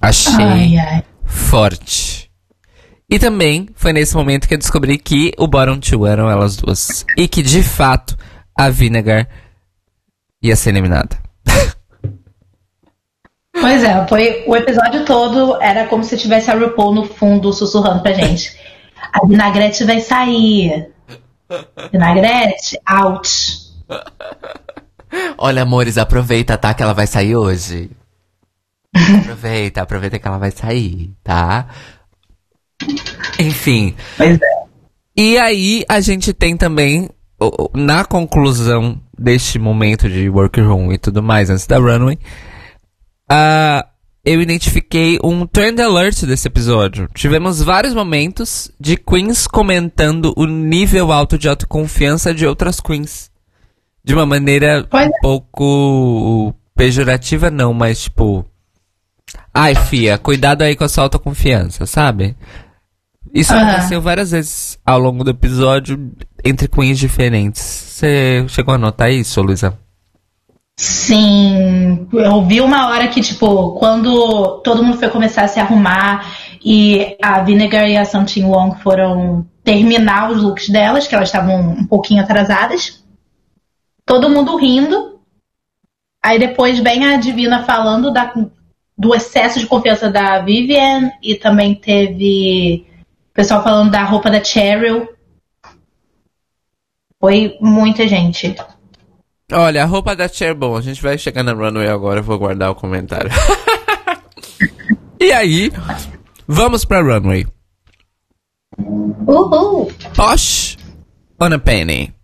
S1: Achei
S2: Ai, ai.
S1: forte. E também foi nesse momento que eu descobri que o Bottom Two eram elas duas. E que de fato a Vinegar ia ser eliminada.
S2: Pois é, foi o episódio todo era como se tivesse a RuPaul no fundo sussurrando pra gente. A vinagrete vai sair. Vinagrete, out.
S1: Olha, amores, aproveita, tá? Que ela vai sair hoje. Aproveita, aproveita que ela vai sair, tá? Enfim,
S2: Pois é.
S1: E aí a gente tem também, na conclusão deste momento de workroom e tudo mais, antes da runway, ah, eu identifiquei um trend alert desse episódio. Tivemos vários momentos de queens comentando o nível alto de autoconfiança de outras queens. De uma maneira
S2: Pois
S1: um pouco pejorativa, não, mas tipo. Ai, fia, cuidado aí com a sua autoconfiança, sabe? Isso
S2: Aham.
S1: aconteceu várias vezes ao longo do episódio entre queens diferentes. Você chegou a notar isso, Luísa?
S2: Sim, eu vi uma hora que, tipo, quando todo mundo foi começar a se arrumar e a Vinegar e a Something Wong foram terminar os looks delas, que elas estavam um pouquinho atrasadas, todo mundo rindo. Aí depois vem a Divina falando da- do excesso de confiança da Vivian e também teve o pessoal falando da roupa da Cheryl. Foi muita gente.
S1: Olha, a roupa da Cher, bom, a gente vai chegar na runway agora, eu vou guardar o comentário. e aí, vamos pra runway.
S2: Uhul!
S1: Posh on a Penny.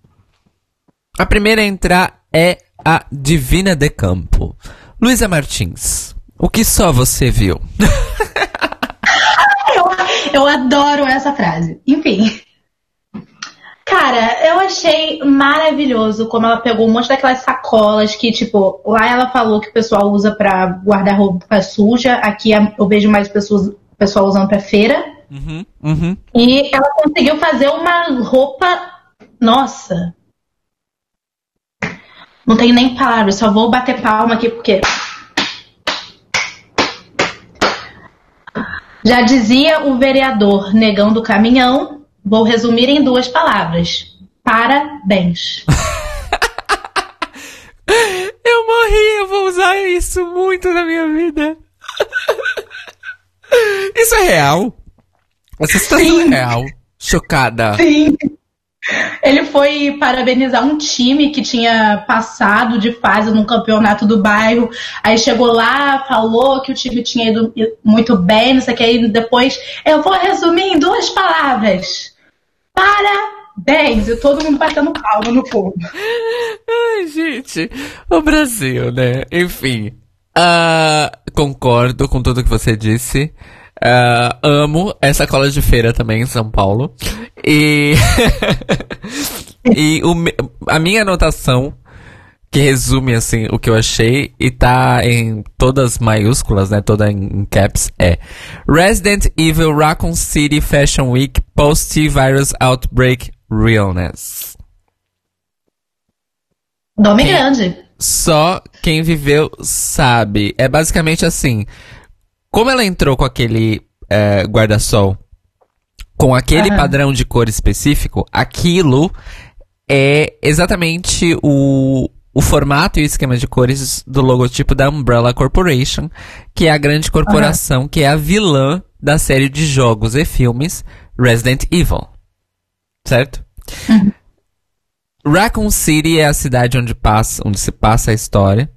S1: A primeira a entrar é a Divina de Campo. Luísa Martins, o que só você viu?
S2: Eu, eu adoro essa frase. Enfim. Cara, eu achei maravilhoso como ela pegou um monte daquelas sacolas que, tipo, lá ela falou que o pessoal usa pra guardar roupa suja. Aqui eu vejo mais pessoas, o pessoal usando pra feira.
S1: Uhum, uhum.
S2: E ela conseguiu fazer uma roupa. Nossa! Não tenho nem palavras, só vou bater palma aqui porque. Já dizia o vereador negando o caminhão, vou resumir em duas palavras. Parabéns.
S1: Eu morri, eu vou usar isso muito na minha vida. Isso é real? Essa situação
S2: Sim.
S1: é real? Chocada.
S2: Sim. Ele foi parabenizar um time que tinha passado de fase no campeonato do bairro. Aí chegou lá, falou que o time tinha ido muito bem, não sei o que. Aí depois, eu vou resumir em duas palavras: parabéns! E todo mundo batendo palma no fundo.
S1: Ai, gente, o Brasil, né? Enfim, ah, concordo com tudo que você disse. Ah, amo essa cola de feira também em São Paulo. E, e o a minha anotação, que resume assim o que eu achei, e tá em todas maiúsculas, né? Toda em, caps, é Resident Evil Raccoon City Fashion Week Post-Virus Outbreak Realness.
S2: Nome
S1: Sim.
S2: grande.
S1: Só quem viveu sabe. É basicamente assim. Como ela entrou com aquele é, guarda-sol, com aquele
S2: Aham.
S1: padrão de cor específico, aquilo é exatamente o, o formato e o esquema de cores do logotipo da Umbrella Corporation, que é a grande corporação que é a vilã da série de jogos e filmes Resident Evil. Certo? Raccoon City é a cidade onde, passa, onde se passa a história.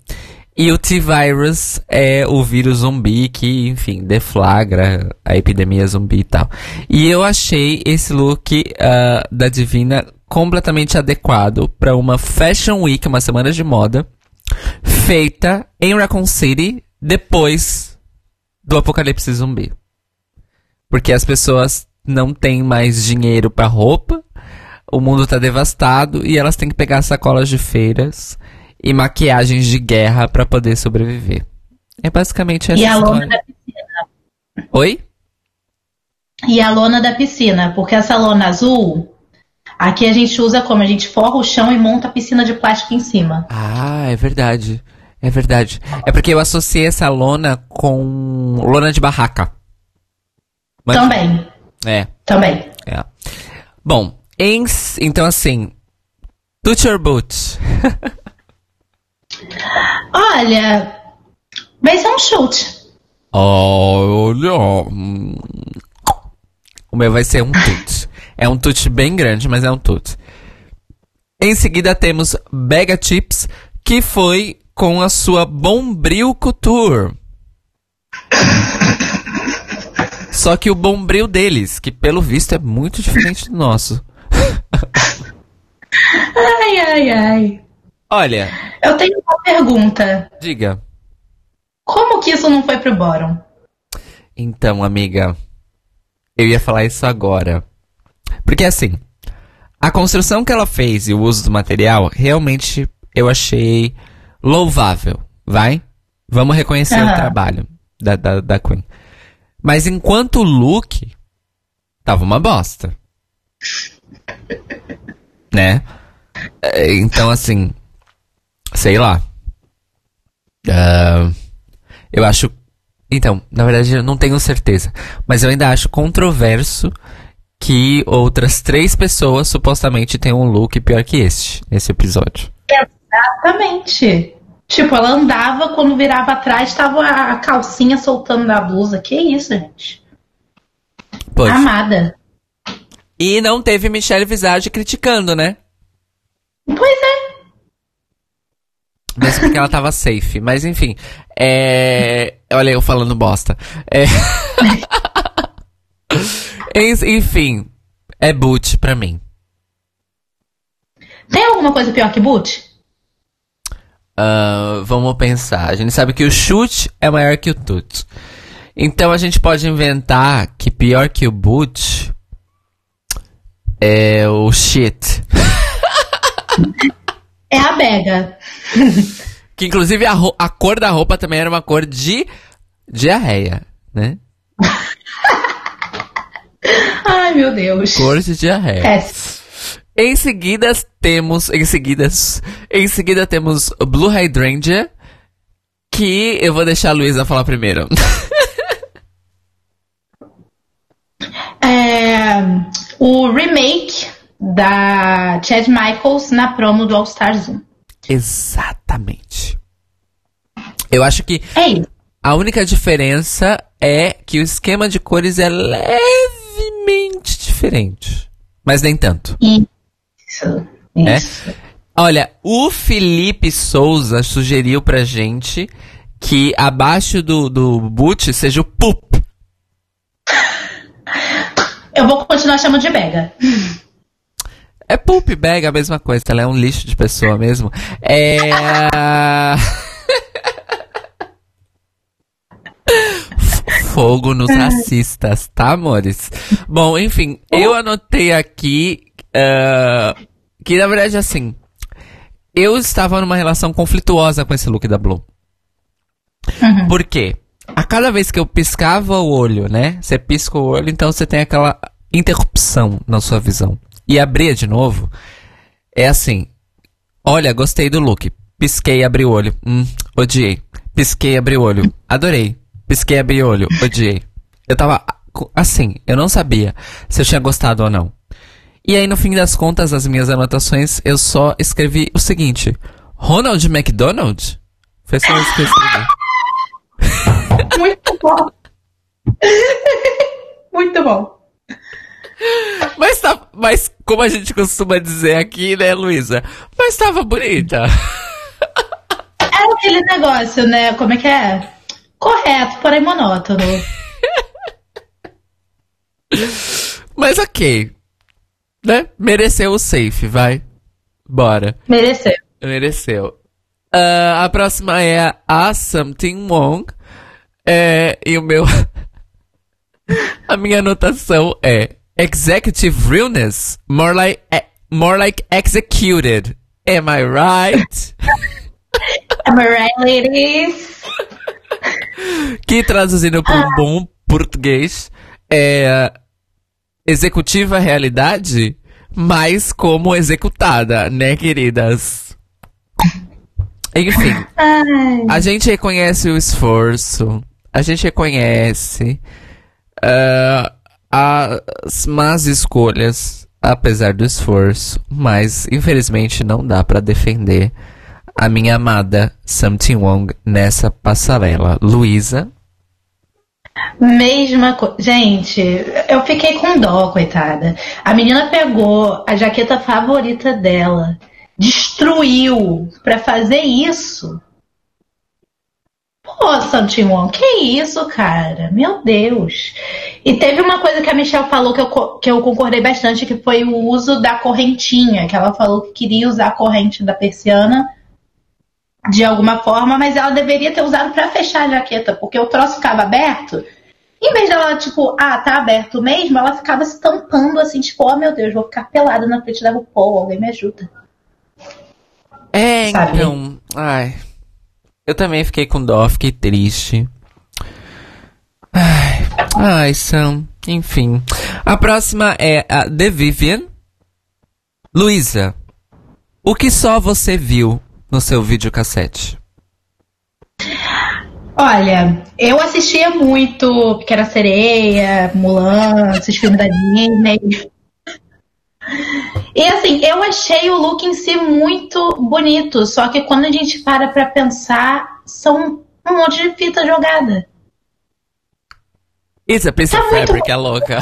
S1: E o T-Virus é o vírus zumbi que, enfim, deflagra a epidemia zumbi e tal. E eu achei esse look ah, da Divina completamente adequado para uma Fashion Week, uma semana de moda, feita em Raccoon City depois do apocalipse zumbi. Porque as pessoas não têm mais dinheiro para roupa, o mundo tá devastado e elas têm que pegar sacolas de feiras e maquiagens de guerra pra poder sobreviver. É basicamente essa
S2: E a lona
S1: história.
S2: da piscina.
S1: Oi?
S2: E a lona da piscina, porque essa lona azul, aqui a gente usa como? A gente forra o chão e monta a piscina de plástico em cima.
S1: Ah, é verdade. É verdade. É porque eu associei essa lona com lona de barraca. Mas-
S2: Também,
S1: É,
S2: também.
S1: é. Bom, em, então assim, Put Your Boots.
S2: Olha, vai ser um chute.
S1: Olha. O meu vai ser um tut. É um tut bem grande, mas é um tut. Em seguida temos Bega Chips, que foi com a sua Bombril Couture. Só que o bombril deles, que pelo visto é muito diferente do nosso.
S2: Ai, ai, ai.
S1: Olha,
S2: Eu tenho uma pergunta.
S1: diga.
S2: Como que isso não foi pro bottom?
S1: Então, amiga, eu ia falar isso agora. Porque assim, a construção que ela fez e o uso do material, realmente eu achei louvável, vai? Vamos reconhecer o
S2: Aham.
S1: trabalho da, da, da Queen. Mas enquanto o look, tava uma bosta. né? É, Então, assim, sei lá. Ah, eu acho. Então, na verdade, eu não tenho certeza. Mas eu ainda acho controverso que outras três pessoas supostamente tenham um look pior que este, nesse episódio.
S2: Exatamente. Tipo, ela andava, quando virava atrás, tava a calcinha soltando da blusa. Que isso, gente?
S1: Pois.
S2: Amada.
S1: E não teve Michelle Visage criticando, né?
S2: Pois é.
S1: Mesmo porque ela tava safe. Mas enfim. É. Olha eu falando bosta. É... En- enfim. É boot pra mim.
S2: Tem alguma coisa pior que boot?
S1: Ah, vamos pensar. A gente sabe que o chute é maior que o tut. Então a gente pode inventar que pior que o boot é o shit.
S2: É a bega.
S1: Que inclusive a, a cor da roupa também era uma cor de diarreia, né?
S2: Ai, meu Deus.
S1: Cor de diarreia.
S2: Péssimo.
S1: Em seguida temos, em seguida, em seguida temos Blue Hydrangea, que eu vou deixar a Luísa falar primeiro.
S2: É, o remake da Chad Michaels na promo do All Star Zoom.
S1: Exatamente. Eu acho que
S2: É isso.
S1: a única diferença é que o esquema de cores é levemente diferente. Mas nem tanto.
S2: Isso.
S1: É?
S2: Isso.
S1: Olha, o Felipe Souza sugeriu pra gente que abaixo do, do boot seja o poop.
S2: Eu vou continuar chamando de bega.
S1: É poop bag, a mesma coisa. Ela é um lixo de pessoa mesmo. É. Fogo nos racistas, tá, amores? Bom, enfim, eu anotei aqui ah, que, na verdade, assim, eu estava numa relação conflituosa com esse look da Blue. Por quê? A cada vez que eu piscava o olho, né? Você pisca o olho, então você tem aquela interrupção na sua visão. E abria de novo, é assim. Olha, gostei do look. Pisquei, abri o olho. Hum, odiei. Pisquei, abri o olho. Adorei. Pisquei, abri o olho. Odiei. Eu tava assim, eu não sabia se eu tinha gostado ou não. E aí, no fim das contas, as minhas anotações, eu só escrevi o seguinte: Ronald McDonald? Foi só isso que eu escrevi.
S2: Muito bom. Muito bom.
S1: Mas, tá, mas como a gente costuma dizer aqui, né, Luísa? Mas tava bonita.
S2: É aquele negócio, né? Como é que é? Correto, porém monótono.
S1: Mas ok. Né? Mereceu o safe, vai. Bora.
S2: Mereceu.
S1: Mereceu. Ah, a próxima é a Something Wrong. É, e o meu. a minha anotação é Executive Realness, more like, more like executed. Am I right?
S2: Am I right, ladies?
S1: que traduzindo para um bom português é executiva realidade, mas como executada, né, queridas? Enfim,
S2: Ai.
S1: a gente reconhece o esforço, a gente reconhece ah, as más escolhas, apesar do esforço, mas infelizmente não dá pra defender a minha amada Something Wong nessa passarela. Luísa,
S2: Mesma coisa. Gente, eu fiquei com dó, coitada. A menina pegou a jaqueta favorita dela, destruiu pra fazer isso. Pô, Santimon, que isso, cara? Meu Deus. E teve uma coisa que a Michelle falou que eu, que eu concordei bastante, que foi o uso da correntinha, que ela falou que queria usar a corrente da persiana de alguma forma, mas ela deveria ter usado pra fechar a jaqueta, porque o troço ficava aberto. Em vez dela, tipo, ah, tá aberto mesmo, ela ficava se tampando assim, tipo, oh meu Deus, vou ficar pelada na frente da RuPaul, alguém me ajuda.
S1: É,
S2: Sabe?
S1: então. Ai. Eu também fiquei com dó, fiquei triste. Ai, ai, Sam. Enfim. A próxima é a The Vivian. Luísa, o que só você viu no seu videocassete?
S2: Olha, eu assistia muito Pequena Sereia, Mulan, esses filmes da Disney. E assim, eu achei o look em si muito bonito, só que quando a gente para pra pensar, são um monte de fita jogada.
S1: Isa, pensa
S2: Tá muito
S1: Fabric é louca.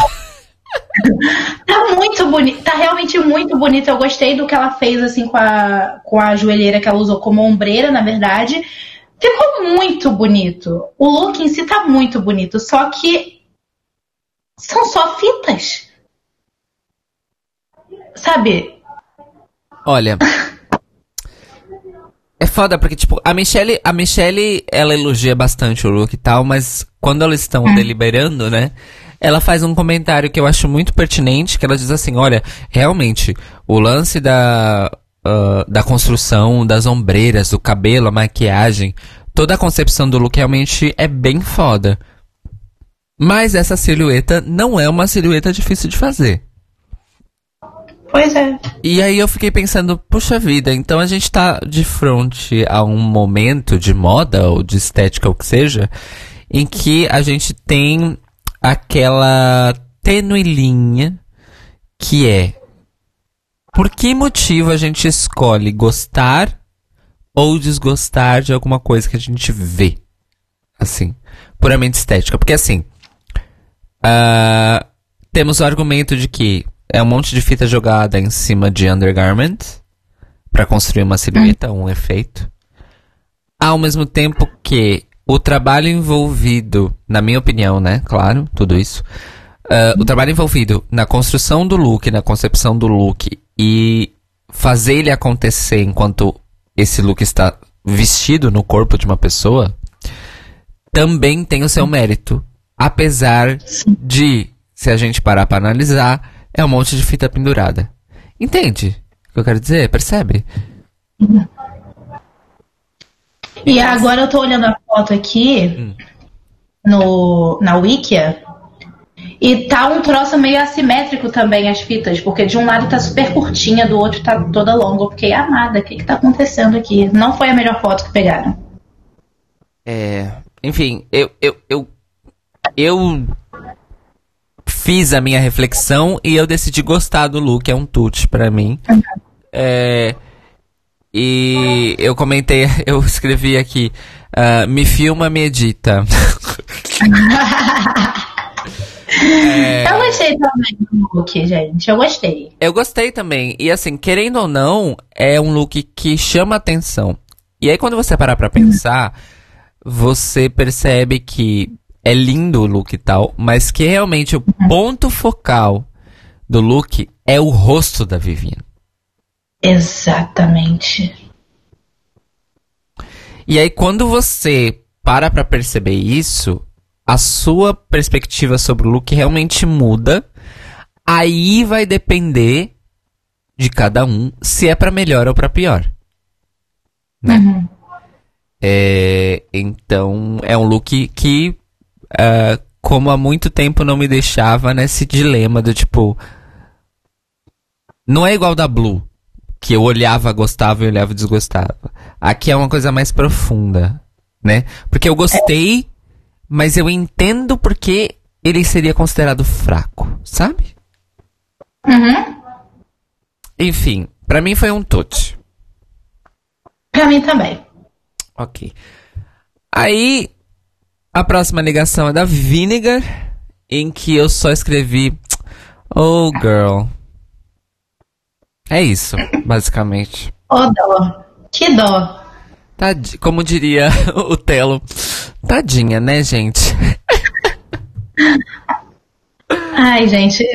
S2: Tá muito bonito, tá realmente muito bonito. Eu gostei do que ela fez assim com a, com a joelheira que ela usou como ombreira, na verdade. Ficou muito bonito. O look em si tá muito bonito, só que são só fitas. Sabe?
S1: Olha. É foda, porque, tipo, a Michelle, a Michelle, ela elogia bastante o look e tal, mas quando elas estão deliberando, né? Ela faz um comentário que eu acho muito pertinente, que ela diz assim, olha, realmente, o lance da, ah, da construção, das ombreiras, do cabelo, a maquiagem, toda a concepção do look realmente é bem foda. Mas essa silhueta não é uma silhueta difícil de fazer.
S2: Pois é.
S1: E aí eu fiquei pensando, puxa vida, então a gente tá de frente a um momento de moda ou de estética ou que seja, em que a gente tem aquela tênue linha que é por que motivo a gente escolhe gostar ou desgostar de alguma coisa que a gente vê? Assim, puramente estética. Porque assim, ah, temos o argumento de que é um monte de fita jogada em cima de undergarment para construir uma silhueta, um efeito. Ao mesmo tempo que o trabalho envolvido, na minha opinião, né? Claro, tudo isso. ah, o trabalho envolvido na construção do look, na concepção do look e fazer ele acontecer enquanto esse look está vestido no corpo de uma pessoa, também tem o seu mérito. Apesar de, se a gente parar para analisar, é um monte de fita pendurada. Entende o que eu quero dizer? Percebe?
S2: E agora eu tô olhando a foto aqui no, na Wikia. E tá um troço meio assimétrico também as fitas, porque de um lado tá super curtinha, do outro tá toda longa. Eu fiquei amada, o que que tá acontecendo aqui? Não foi a melhor foto que pegaram.
S1: É, enfim, eu, eu, eu, eu fiz a minha reflexão e eu decidi gostar do look, é um tute pra mim. É, e eu comentei, eu escrevi aqui, ah, me filma, me edita.
S2: Eu gostei também do look, gente. Eu gostei.
S1: Eu gostei também. E assim, querendo ou não, é um look que chama atenção. E aí, quando você parar pra pensar, você percebe que é lindo o look e tal, mas que realmente o ponto focal do look é o rosto da Vivian.
S2: Exatamente.
S1: E aí, quando você para pra perceber isso, a sua perspectiva sobre o look realmente muda. Aí vai depender de cada um se é pra melhor ou pra pior. Né? É, então, é um look que, ah, como há muito tempo não me deixava nesse dilema do tipo. Não é igual da Blue, que eu olhava, gostava e olhava e desgostava. Aqui é uma coisa mais profunda, né? Porque eu gostei, mas eu entendo porque ele seria considerado fraco, sabe?
S2: Uhum.
S1: Enfim, pra mim foi um touch.
S2: Pra mim também.
S1: Ok. Aí, a próxima ligação é da Vinegar, em que eu só escrevi Oh, girl. É isso, basicamente.
S2: Ô dó. Que dó.
S1: Tadi- Como diria o Telo. Tadinha, né, gente?
S2: Ai, gente,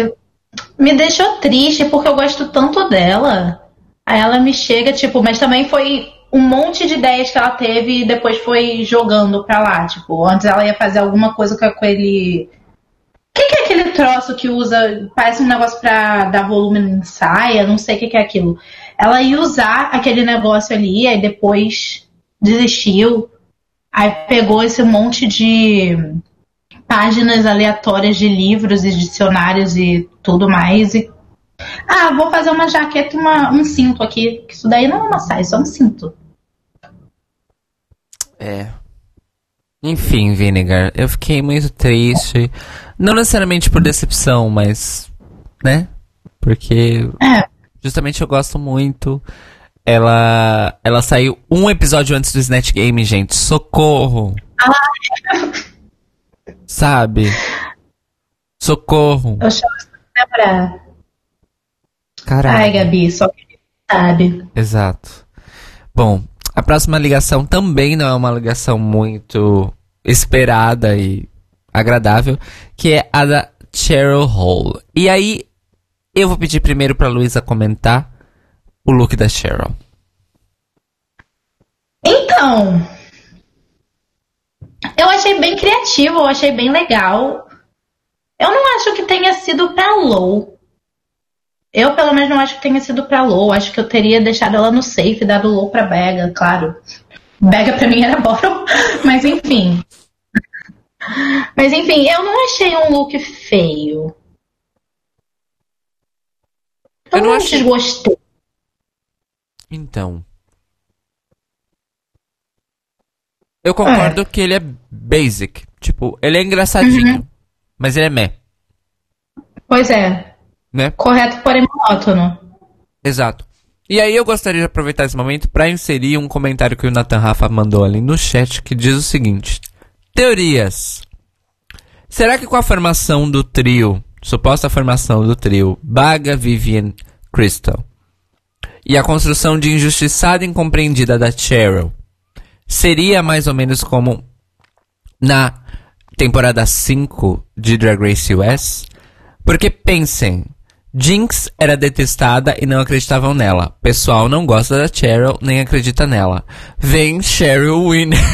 S2: me deixou triste porque eu gosto tanto dela. Aí ela me chega, tipo, mas também foi um monte de ideias que ela teve e depois foi jogando pra lá. Tipo, antes ela ia fazer alguma coisa com aquele. O que, que é aquele troço que usa? Parece um negócio pra dar volume em saia, não sei o que, que é aquilo. Ela ia usar aquele negócio ali, aí depois desistiu. Aí pegou esse monte de páginas aleatórias de livros e dicionários e tudo mais. E... Ah, vou fazer uma jaqueta uma, um cinto aqui. Isso daí não é uma saia, é só um cinto.
S1: É. Enfim, Vinegar, eu fiquei muito triste. Não necessariamente por decepção, mas. Né? Porque
S2: É,
S1: justamente eu gosto muito. Ela. Ela saiu um episódio antes do Snatch Game, gente. Socorro! Sabe? Socorro!
S2: eu lembrar.
S1: Caralho.
S2: Ai, Gabi, só que sabe.
S1: Exato. Bom, a próxima ligação também não é uma ligação muito esperada e agradável, que é a da Cheryl Hall. E aí, eu vou pedir primeiro pra Luísa comentar o look da Cheryl.
S2: Então, eu achei bem criativo, eu achei bem legal. Eu não acho que tenha sido pra Low. Eu, pelo menos, não acho que tenha sido pra Low. Acho que eu teria deixado ela no safe e dado Low pra Bega, claro. Bega pra mim era bottom, mas enfim. Mas enfim, eu não achei um look feio. Eu,
S1: Eu não
S2: não
S1: achei-
S2: desgostei.
S1: Então. Eu concordo que ele é basic. Tipo, ele é engraçadinho. Mas ele é meh,
S2: Pois é,
S1: né?
S2: correto, porém monótono.
S1: Exato. E aí eu gostaria de aproveitar esse momento para inserir um comentário que o Nathan Rafa mandou ali no chat que diz o seguinte: Teorias. Será que com a formação do trio, suposta formação do trio Baga, Vivian, Crystal, e a construção de injustiçada e incompreendida da Cheryl, seria mais ou menos como na temporada 5 de Drag Race US? Porque pensem, Jinx era detestada e não acreditavam nela. Pessoal não gosta da Cheryl nem acredita nela. Vem Cheryl Winner.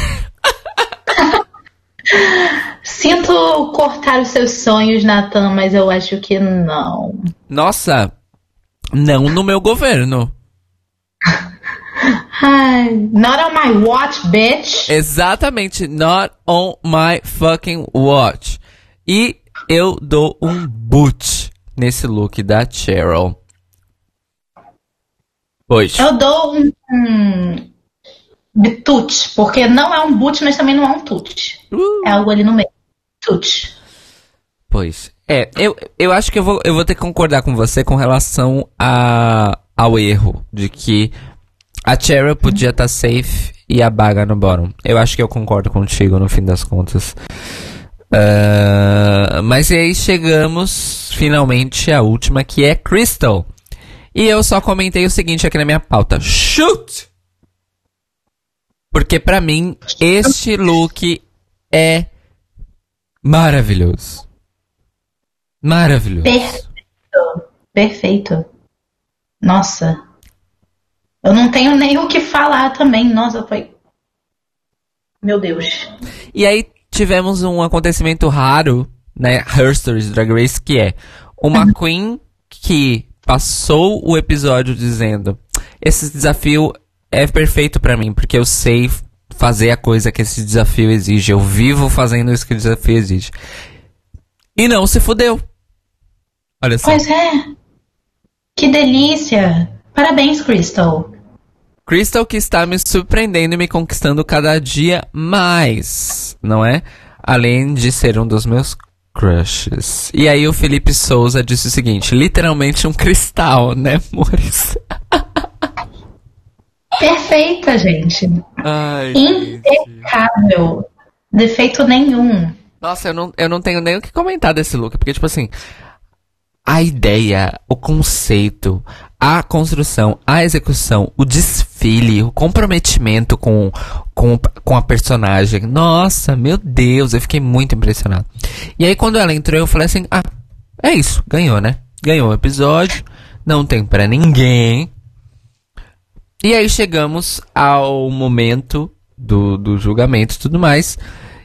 S2: Sinto cortar os seus sonhos, Nathan, mas eu acho que não.
S1: Nossa, não no meu governo.
S2: Ai, not on my watch, bitch.
S1: Exatamente, not on my fucking watch. E eu dou um boot nesse look da Cheryl. Pois.
S2: Eu dou um, um bitute, porque não é um boot, mas também não é um tute.
S1: Uh.
S2: É algo ali no meio. Tute.
S1: Pois. É, eu, eu acho que eu vou, eu vou ter que concordar com você com relação a, ao erro de que a Cheryl podia estar safe e a Baga no bottom. Eu acho que eu concordo contigo no fim das contas. Ah, mas aí chegamos finalmente à última que é Crystal. E eu só comentei o seguinte aqui na minha pauta: Shoot! Porque pra mim este look é maravilhoso. Maravilhoso.
S2: Perfeito. Perfeito. Nossa. Eu não tenho nem o que falar também. Nossa, foi. Meu Deus.
S1: E aí tivemos um acontecimento raro, né? Her Stories Drag Race, que é uma Queen que passou o episódio dizendo: Esse desafio é perfeito pra mim, porque eu sei fazer a coisa que esse desafio exige. Eu vivo fazendo isso que o desafio exige. E não se fudeu. Olha só.
S2: Pois é. Que delícia. Parabéns, Crystal.
S1: Crystal que está me surpreendendo e me conquistando cada dia mais, não é? Além de ser um dos meus crushes. E aí o Felipe Souza disse o seguinte, literalmente um cristal, né, amores?
S2: Perfeita, gente.
S1: Ai,
S2: Impecável. Defeito nenhum.
S1: Nossa, eu não, eu não tenho nem o que comentar desse look, porque, tipo assim, a ideia, o conceito, a construção, a execução, o desfile, o comprometimento com, com, com a personagem. Nossa, meu Deus, eu fiquei muito impressionado. E aí, quando ela entrou, eu falei assim: ah, É isso, ganhou, né? Ganhou o episódio, não tem pra ninguém. E aí chegamos ao momento do, do julgamento e tudo mais.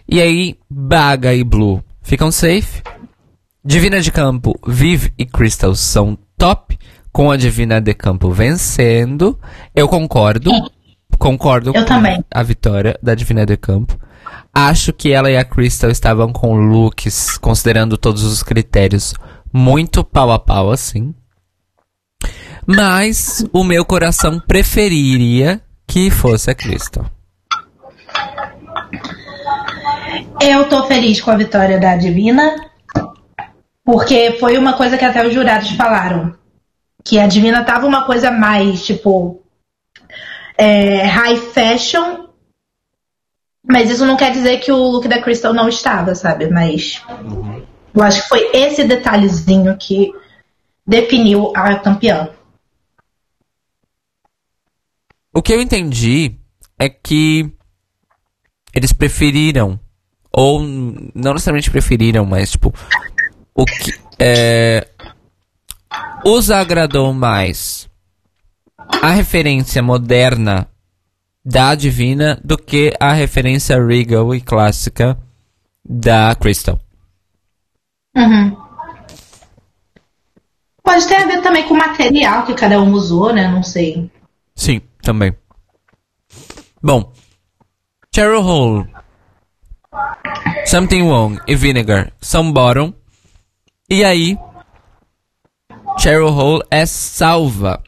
S1: E aí, Baga e Blue ficam safe. Divina de Campo, Viv e Crystal são top. Com a Divina de Campo vencendo. Eu concordo. Concordo
S2: Eu
S1: com
S2: também.
S1: a vitória da Divina de Campo. Acho que ela e a Crystal estavam com looks, considerando todos os critérios, muito pau a pau, assim. Mas o meu coração preferiria que fosse a Crystal.
S2: Eu tô feliz com a vitória da Divina, porque foi uma coisa que até os jurados falaram. Que a Divina tava uma coisa mais, tipo, é, high fashion, mas isso não quer dizer que o look da Crystal não estava, sabe? Mas eu acho que foi esse detalhezinho que definiu a campeã.
S1: O que eu entendi é que eles preferiram, ou não necessariamente preferiram, mas tipo, o que é, os agradou mais a referência moderna da Divina do que a referência regal e clássica da Crystal.
S2: Uhum. Pode ter a ver também com o material que cada um usou, né? Não sei.
S1: Sim, também. Bom, Cheryl Hole, Something Wrong e Vinegar são bottom. E aí, Cheryl Hole é salva.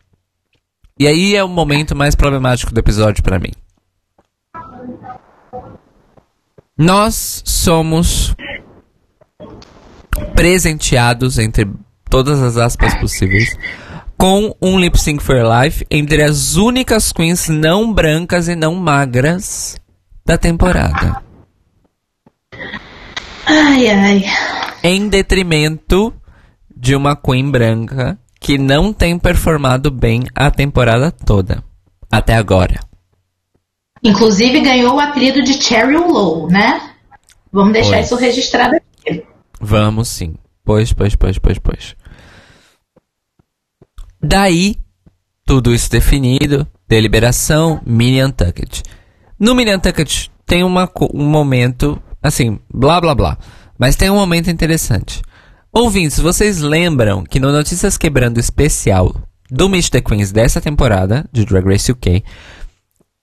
S1: E aí é o momento mais problemático do episódio pra mim. Nós somos presenteados entre todas as aspas possíveis com um lip sync for life entre as únicas queens não brancas e não magras da temporada.
S2: Ai, ai.
S1: Em detrimento de uma queen branca que não tem performado bem a temporada toda. Até agora.
S2: Inclusive ganhou o apelido de Cheryl Low, né? Vamos deixar
S1: Pois.
S2: isso registrado aqui.
S1: Vamos sim. Pois, pois, pois, pois, pois. Daí, tudo isso definido, deliberação, mini Untucked. No mini Untucked tem uma, um momento, assim, blá blá blá. Mas tem um momento interessante. Ouvintes, vocês lembram que no Notícias Quebrando especial do Meet the Queens dessa temporada, de Drag Race UK,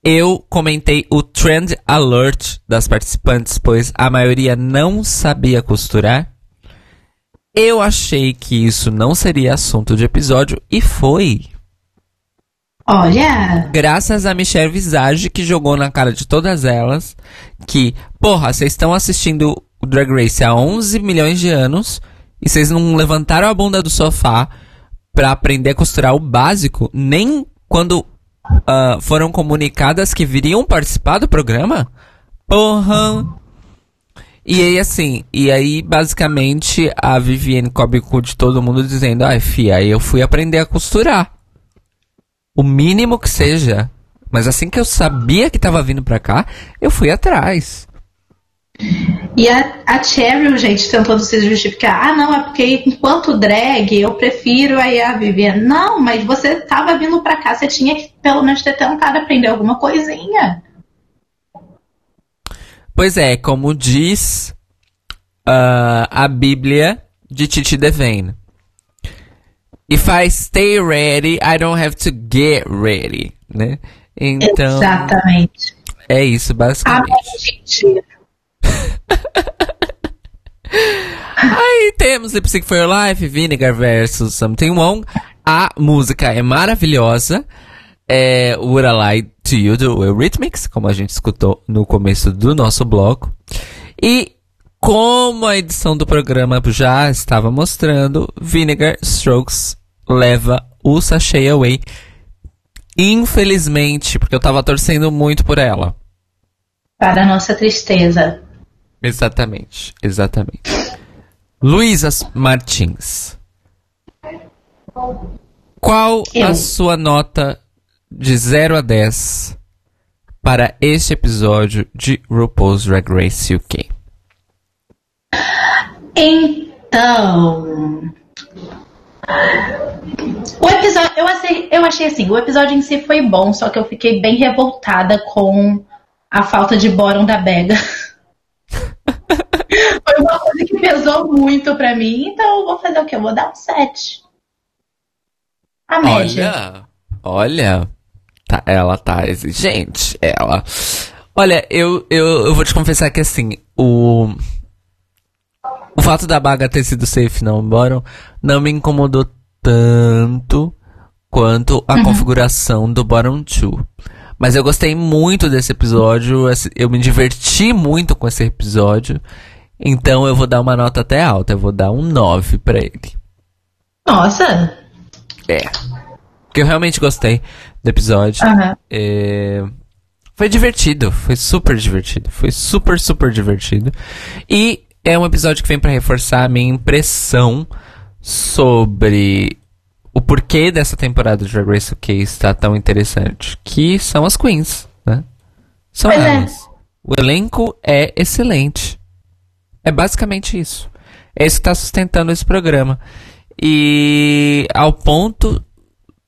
S1: eu comentei o trend alert das participantes, pois a maioria não sabia costurar. Eu achei que isso não seria assunto de episódio e foi.
S2: Olha,
S1: Graças a Michelle Visage que jogou na cara de todas elas que, porra, vocês estão assistindo o Drag Race há 11 milhões de anos e vocês não levantaram a bunda do sofá pra aprender a costurar o básico, nem quando ah, foram comunicadas que viriam participar do programa? Porra! E aí, assim, e aí, basicamente, a Vivienne cobre de todo mundo dizendo, ai, fia, aí eu fui aprender a costurar. O mínimo que seja. Mas assim que eu sabia que tava vindo pra cá, eu fui atrás.
S2: E a, a Cheryl, gente, tentando se justificar. Ah, não, é porque enquanto drag eu prefiro aí a Vivienne. Não, mas você tava vindo pra cá, você tinha que pelo menos ter tentado aprender alguma coisinha.
S1: Pois é, como diz ah, a Bíblia de Titi Devane. If I stay ready, I don't have to get ready, né? Então,
S2: Exatamente.
S1: é isso
S2: Amém,
S1: basicamente.
S2: gente.
S1: Aí temos Lip Sync for Your Life, Vinegar versus Something Wrong. A música é maravilhosa. É Would I Lie to You do Eurythmics, como a gente escutou no começo do nosso bloco. E como a edição do programa já estava mostrando, Vinegar Strokes leva o Sashay Away. Infelizmente, porque eu tava torcendo muito por ela.
S2: Para nossa tristeza.
S1: Exatamente, exatamente. Luísa Martins. Qual
S2: Eu.
S1: a sua nota de 0 a 10 para este episódio de RuPaul's Drag Race UK?
S2: Então. O episódio, eu achei, eu achei assim, o episódio em si foi bom, só que eu fiquei bem revoltada com a falta de Boron da Bega. foi uma coisa que pesou muito pra mim, então eu vou fazer o quê? Eu vou dar um 7. A média.
S1: Olha, olha, tá- ela tá exigente, ela. Olha, eu, eu, eu vou te confessar que assim, o. O fato da baga ter sido safe não embora não me incomodou tanto quanto a configuração do Bottom 2. Mas eu gostei muito desse episódio, eu me diverti muito com esse episódio. Então eu vou dar uma nota até alta, eu vou dar um 9 pra ele.
S2: Nossa!
S1: É. Porque eu realmente gostei do episódio.
S2: Aham.
S1: É, Foi divertido, foi super divertido. Foi super, super divertido. E é um episódio que vem pra reforçar a minha impressão sobre o porquê dessa temporada de Drag Race UK está tão interessante. Que são as queens, né? São
S2: Pois é.
S1: elas. O elenco é excelente. É basicamente isso. É isso que está sustentando esse programa. E ao ponto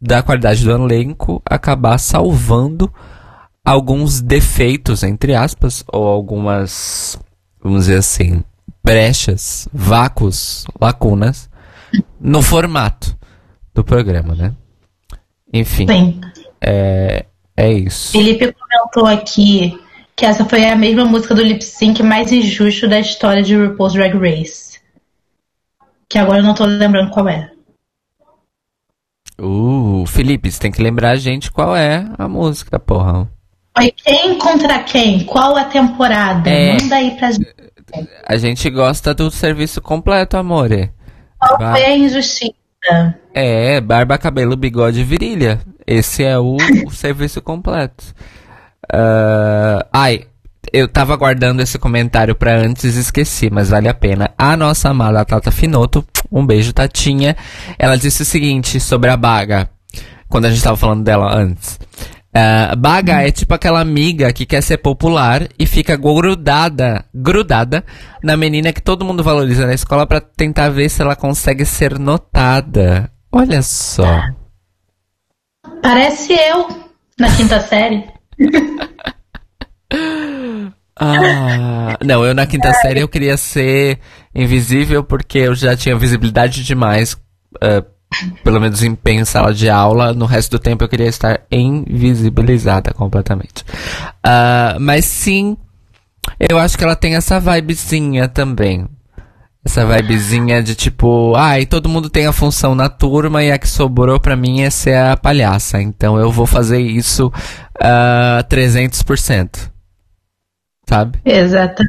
S1: da qualidade do elenco acabar salvando alguns defeitos, entre aspas, ou algumas, vamos dizer assim, brechas, vácuos, lacunas no formato do programa, né? Enfim,
S2: Sim.
S1: é, é isso.
S2: Felipe comentou aqui que essa foi a mesma música do lip sync mais injusto da história de RuPaul's Drag Race. Que agora eu não tô lembrando qual é.
S1: Uh, Felipe, você tem que lembrar a gente qual é a música, porra.
S2: Quem contra quem? Qual a temporada?
S1: É.
S2: Manda aí pra gente.
S1: A gente gosta do serviço completo, amore.
S2: Qual
S1: Vai.
S2: foi a injustiça?
S1: É, barba, cabelo, bigode e virilha. Esse é o, o serviço completo. Ah, ai, eu tava guardando esse comentário pra antes e esqueci, mas vale a pena. A nossa amada Tata Finoto, um beijo, Tatinha. Ela disse o seguinte sobre a Baga, quando a gente tava falando dela antes. Ah, baga é tipo aquela amiga que quer ser popular e fica grudada, grudada na menina que todo mundo valoriza na escola pra tentar ver se ela consegue ser notada. Olha só.
S2: Parece eu na quinta série.
S1: Ah, não, eu na quinta série eu queria ser invisível porque eu já tinha visibilidade demais, ah, pelo menos em pé em sala de aula. No resto do tempo eu queria estar invisibilizada completamente. Ah, mas sim, eu acho que ela tem essa vibezinha também. Essa vibezinha de tipo, ai, todo mundo tem a função na turma e a que sobrou pra mim é ser a palhaça. Então eu vou fazer isso ah, 300%. Sabe?
S2: Exato.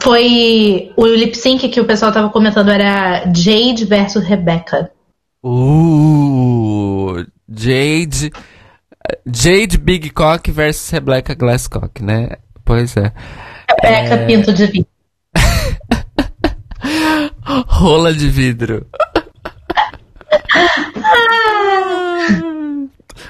S2: Foi o lip sync que o pessoal tava comentando era Jade versus Rebecca.
S1: Uh, Jade. Jade Big Cock versus Rebecca Glasscock, né? Pois é.
S2: Rebecca Pinto de Vidro.
S1: Rola de vidro.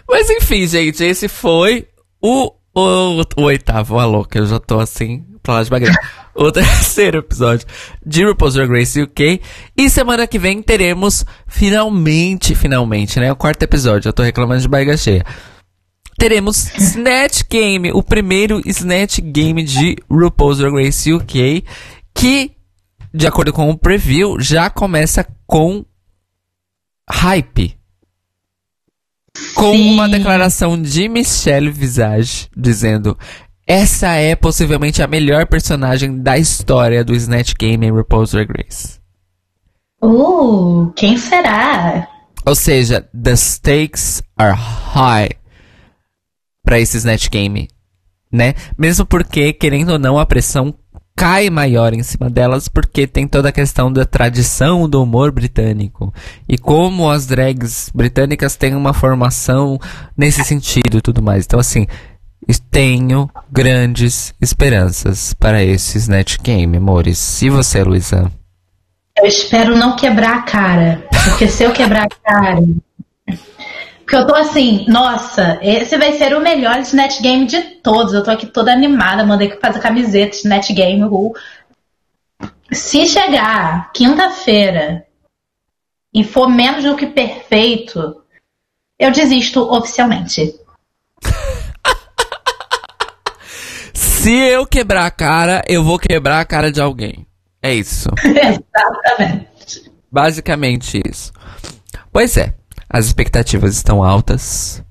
S1: Mas enfim, gente, esse foi o, o, o oitavo, a louca, eu já tô assim, pra lá de bagulho. O terceiro episódio de RuPaul's Drag Race UK. E semana que vem teremos, finalmente, finalmente, né? O quarto episódio, eu tô reclamando de barriga cheia. Teremos Snatch Game, o primeiro Snatch Game de RuPaul's Drag Race UK, que, de acordo com o preview, já começa com hype. Com
S2: Sim.
S1: uma declaração de Michelle Visage dizendo: Essa é possivelmente a melhor personagem da história do Snatch Game em RuPaul's Drag Race.
S2: Uh, quem será?
S1: Ou seja, the stakes are high pra esse Snatch Game, né? Mesmo porque, querendo ou não, a pressão cai maior em cima delas porque tem toda a questão da tradição do humor britânico e como as drags britânicas têm uma formação nesse sentido e tudo mais. Então, assim, tenho grandes esperanças para esse Snatch Game, amores. E você, Luísa?
S2: Eu espero não quebrar a cara. Porque se eu quebrar a cara. Porque eu tô assim, nossa, esse vai ser o melhor Snatch Game de todos. Eu tô aqui toda animada, mandei fazer camiseta Snatch Game. uhul. Se chegar quinta-feira e for menos do que perfeito, eu desisto oficialmente.
S1: Se eu quebrar a cara, eu vou quebrar a cara de alguém. É isso.
S2: Exatamente.
S1: Basicamente isso. Pois é, as expectativas estão altas.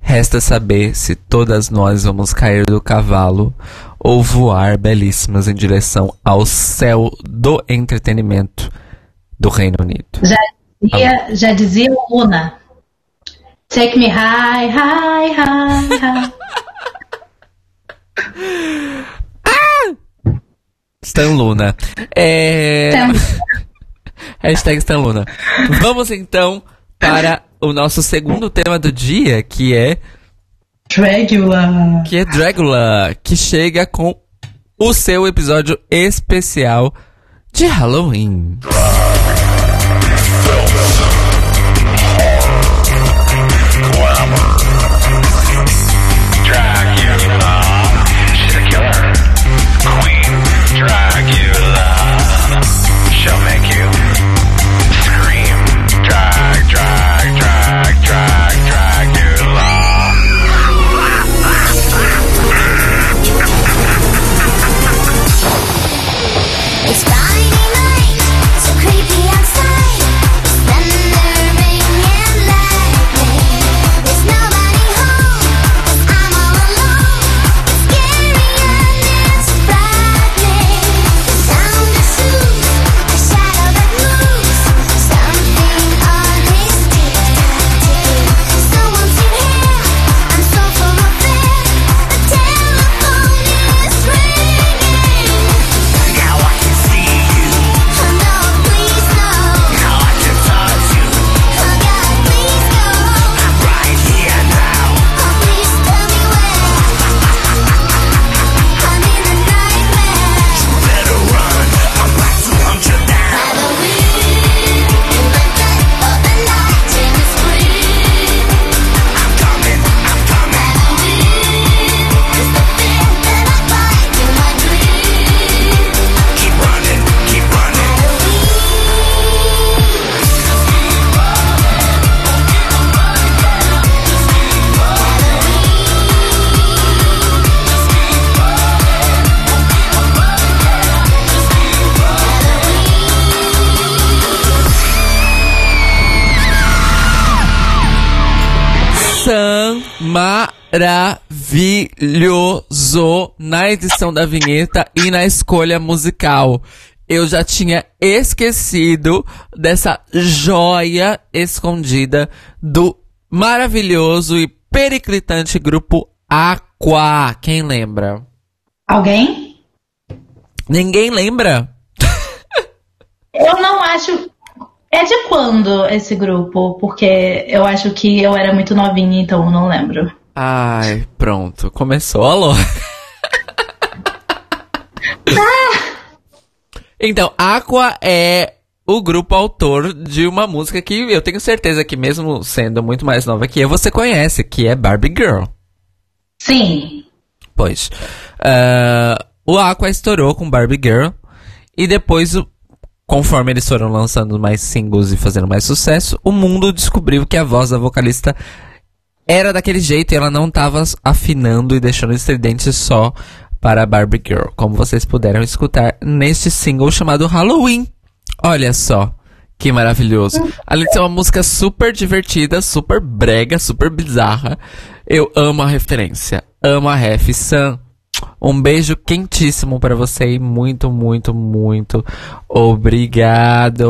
S1: Resta saber se todas nós vamos cair do cavalo ou voar belíssimas em direção ao céu do entretenimento do Reino Unido.
S2: Já dizia, já dizia Luna. Take me high, high, high, high.
S1: Stan Luna. É...
S2: Então,
S1: Hashtag Stan Luna. Vamos então para o nosso segundo tema do dia, que é
S2: Dragula.
S1: que é Dragula, que chega com o seu episódio especial de Halloween. Maravilhoso na edição da vinheta e na escolha musical. Eu já tinha esquecido dessa joia escondida do maravilhoso e periclitante grupo Aqua. Quem lembra?
S2: Alguém?
S1: Ninguém lembra?
S2: Eu não acho. É de quando esse grupo? Porque eu acho que eu era muito novinha, então eu não lembro.
S1: Ai, pronto. Começou a Lô. Então, Aqua é o grupo autor de uma música que eu tenho certeza que, mesmo sendo muito mais nova que eu, você conhece, que é Barbie Girl.
S2: Sim.
S1: Pois. ah, o Aqua estourou com Barbie Girl. E depois, o- conforme eles foram lançando mais singles e fazendo mais sucesso, o mundo descobriu que a voz da vocalista era daquele jeito e ela não tava afinando e deixando estridente só para Barbie Girl, como vocês puderam escutar neste single chamado Halloween. Olha só. Que maravilhoso. Além de ser uma música super divertida, super brega, super bizarra. Eu amo a referência. Amo a ref. Sam, um beijo quentíssimo pra você e muito, muito, muito obrigado.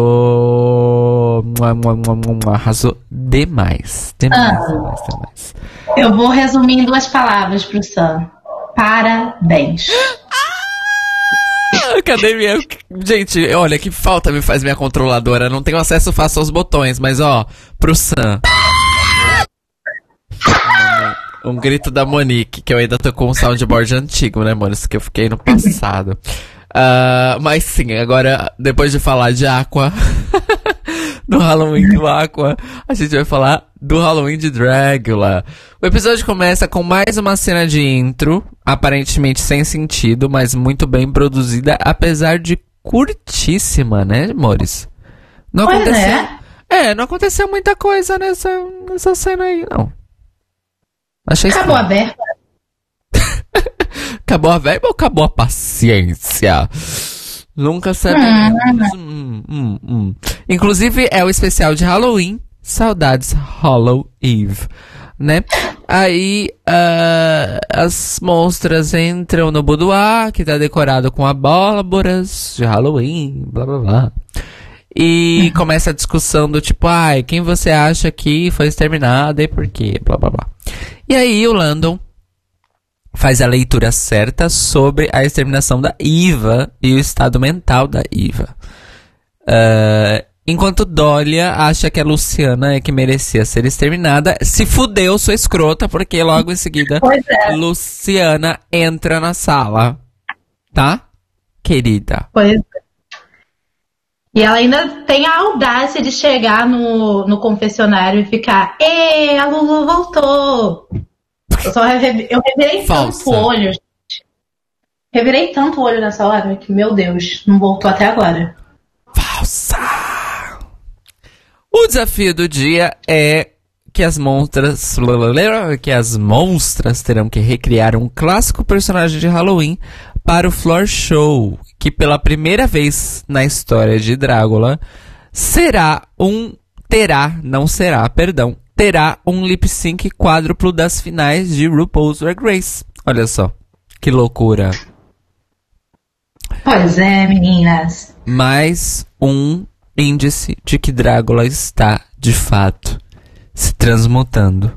S1: Mua, mua, mua, mua, mua. Arrasou demais. Demais,
S2: Ah.
S1: demais, demais.
S2: Eu vou resumir em duas palavras pro Sam. Parabéns.
S1: Ah, Cadê minha. Gente, olha que falta me faz minha controladora. Não tenho acesso fácil aos botões, mas ó, pro Sam. Um grito da Monique, que eu ainda tô com um soundboard antigo, né, mano? Isso que eu fiquei no passado. Ah, mas sim, agora, depois de falar de Aqua, do Halloween do Aqua, a gente vai falar do Halloween de Dracula. O episódio começa com mais uma cena de intro, aparentemente sem sentido, mas muito bem produzida, apesar de curtíssima, né, amores? Não aconteceu.
S2: é.
S1: É, não aconteceu muita coisa nessa, nessa cena aí, não. Achei
S2: Acabou a
S1: estranho.
S2: verba.
S1: Acabou a verba ou acabou a paciência? Nunca sabemos. Hum, hum, hum. Inclusive, é o especial de Halloween. Saudades Hollow Eve. Né? Aí, ah, as monstras entram no boudoir, que tá decorado com abóboras de Halloween, blá blá blá. E começa a discussão do tipo, ai, quem você acha que foi exterminado e por quê? Blá blá blá. E aí o Landon faz a leitura certa sobre a exterminação da Iva e o estado mental da Iva. Ah, enquanto Dólia acha que a Luciana é que merecia ser exterminada, se fudeu sua escrota, porque logo em seguida
S2: é.
S1: Luciana entra na sala. Tá? Querida.
S2: Pois é. E ela ainda tem a audácia de chegar no, no confessionário e ficar, Ê, a Lulu voltou! Eu só eu revirei
S1: Falsa.
S2: tanto o olho, gente. Revirei tanto o olho nessa hora que, meu Deus, não voltou até agora.
S1: Falsa! O desafio do dia é que as monstras. que as monstras terão que recriar um clássico personagem de Halloween para o Floor Show, que pela primeira vez na história de Drácula será um. terá, não será, perdão, terá um lip sync quádruplo das finais de RuPaul's Drag Race. Olha só, que loucura.
S2: Pois é, meninas.
S1: mais um índice de que Drácula está, de fato, se transmutando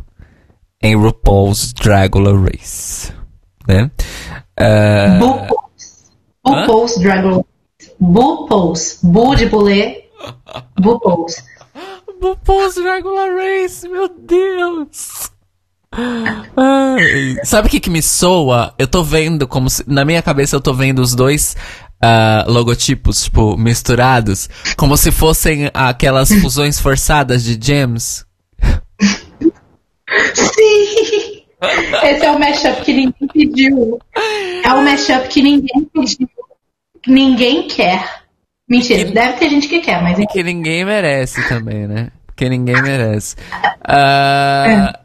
S1: em RuPaul's Dracula Race. Né? Ah,
S2: Bupos. Bupos Dragon. Bupos. Bu de bulê. Bupos.
S1: RuPaul's Dracula Race, meu Deus! Ai, Sabe o que, que me soa? Eu tô vendo como se. Na minha cabeça eu tô vendo os dois ah, logotipos, tipo, misturados, como se fossem aquelas fusões forçadas de gems.
S2: Sim! Esse é o mashup que ninguém pediu. É o mashup que ninguém pediu. Que ninguém quer. Mentira, deve ter gente que quer, mas
S1: Que ninguém merece também, né? Que ninguém merece. Ah,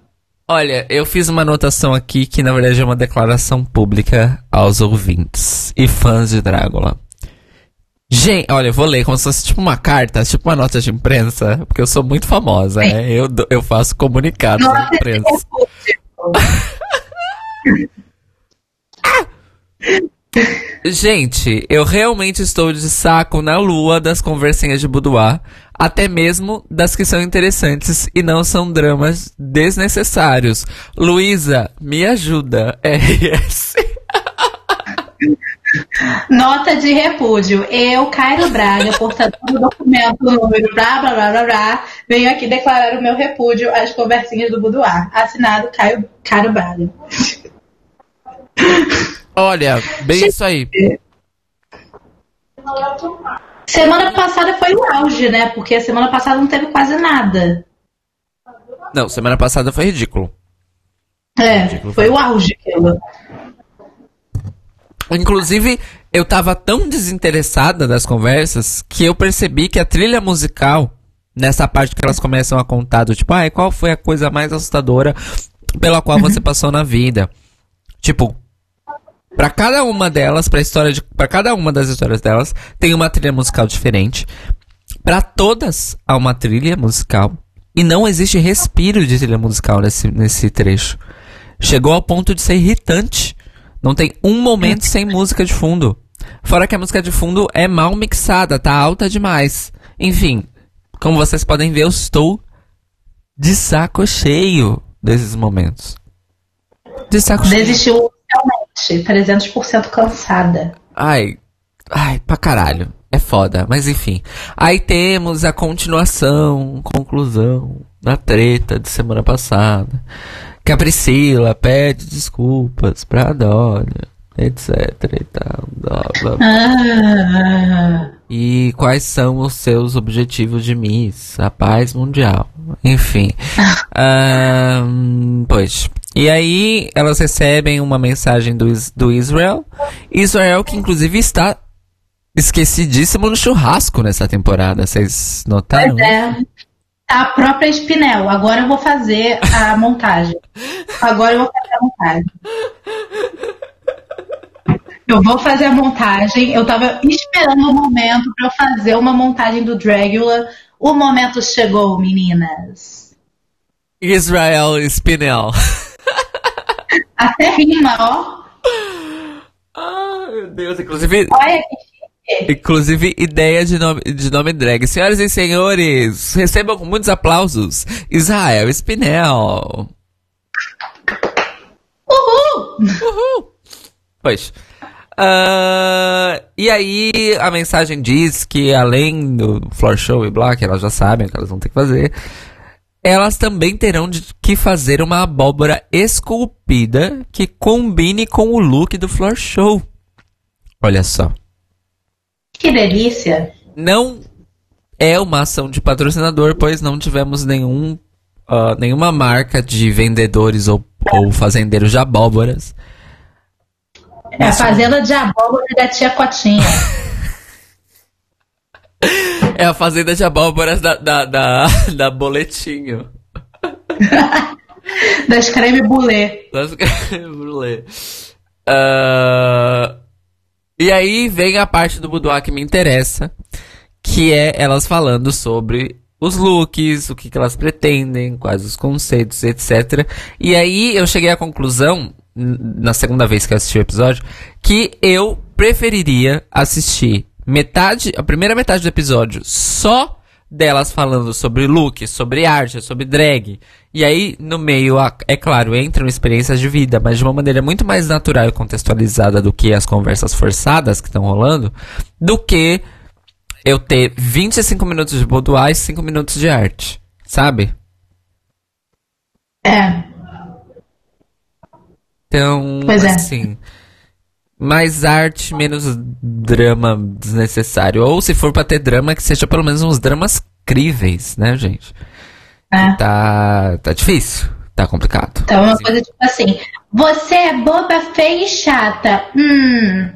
S1: Olha, eu fiz uma anotação aqui que na verdade é uma declaração pública aos ouvintes e fãs de Drácula. Gente, olha, eu vou ler como se fosse tipo uma carta, tipo uma nota de imprensa, porque eu sou muito famosa, né? Eu, eu faço comunicados à imprensa. Gente, eu realmente estou de saco na lua das conversinhas de boudoir, até mesmo das que são interessantes e não são dramas desnecessários. Luísa, me ajuda. RS.
S2: Nota de repúdio. Eu, Cairo Braga, portador do documento número blá blá blá blá blá, venho aqui declarar o meu repúdio às conversinhas do Boudoir. Assinado Caio, Cairo Braga.
S1: Olha, bem isso aí.
S2: Semana passada foi o auge, né? Porque a semana passada não teve quase nada.
S1: Não, semana passada foi ridículo.
S2: É, foi o auge aquilo.
S1: Inclusive, eu tava tão desinteressada das conversas que eu percebi que a trilha musical, nessa parte que elas começam a contar do tipo, ai, qual foi a coisa mais assustadora pela qual você passou na vida? Tipo, Pra cada uma delas, pra história de, para cada uma das histórias delas, tem uma trilha musical diferente. Pra todas há uma trilha musical e não existe respiro de trilha musical nesse, nesse trecho. Chegou ao ponto de ser irritante. Não tem um momento sem música de fundo. Fora que a música de fundo é mal mixada, tá alta demais. Enfim, como vocês podem ver, eu estou de saco cheio desses momentos. De saco cheio.
S2: Desistiu realmente, 300% cansada.
S1: Ai, ai, pra caralho. É foda, mas enfim. Aí temos a continuação, conclusão da treta de semana passada. Que a Priscila pede desculpas pra Dória, etc e tal. Blá, blá, blá.
S2: Ah,
S1: E quais são os seus objetivos de Miss? A paz mundial. Enfim. Ahn, pois. E aí elas recebem uma mensagem do, do Israel. Israel que inclusive está esquecidíssimo no churrasco nessa temporada. Vocês notaram?
S2: Pois é. A própria Spinel. Agora eu vou fazer a montagem. Agora eu vou fazer a montagem. Eu vou fazer a montagem. Eu tava esperando o momento pra eu fazer uma montagem do Dragula. O momento chegou, meninas.
S1: Israel Spinel.
S2: Até rima, ó.
S1: Ah, meu Deus. Inclusive,
S2: Olha que.
S1: Inclusive ideia de nome, de nome drag. Senhoras e senhores, recebam com muitos aplausos Israel Spinel.
S2: Uhul!
S1: Uhul! Pois. Ah, e aí, a mensagem diz que além do floor show e blá, que elas já sabem o que elas vão ter que fazer, elas também terão de que fazer uma abóbora esculpida que combine com o look do floor show. Olha só.
S2: Que delícia.
S1: Não é uma ação de patrocinador, pois não tivemos nenhum, ah, nenhuma marca de vendedores ou, ou fazendeiros de abóboras.
S2: É a fazenda de abóbora da tia Cotinha.
S1: É a fazenda de abóboras da, da, da, da Boletinho.
S2: das creme boulet.
S1: Das Brulé. Ah, e aí vem a parte do boudoir que me interessa, que é elas falando sobre os looks, o que, que elas pretendem, quais os conceitos, etc. E aí eu cheguei à conclusão, na segunda vez que assisti o episódio, que eu preferiria assistir metade, a primeira metade do episódio só delas falando sobre look, sobre arte, sobre drag. E aí, no meio, é claro, entram experiências de vida, mas de uma maneira muito mais natural e contextualizada do que as conversas forçadas que estão rolando, do que eu ter 25 minutos de boudoir e 5 minutos de arte. Sabe?
S2: É.
S1: Então,
S2: Pois é.
S1: assim. Mais arte, menos drama desnecessário. Ou se for pra ter drama, que seja pelo menos uns dramas críveis, né, gente?
S2: é.
S1: Tá, tá difícil. Tá complicado.
S2: Então, uma coisa tipo assim: você é boba, feia e chata. Hum.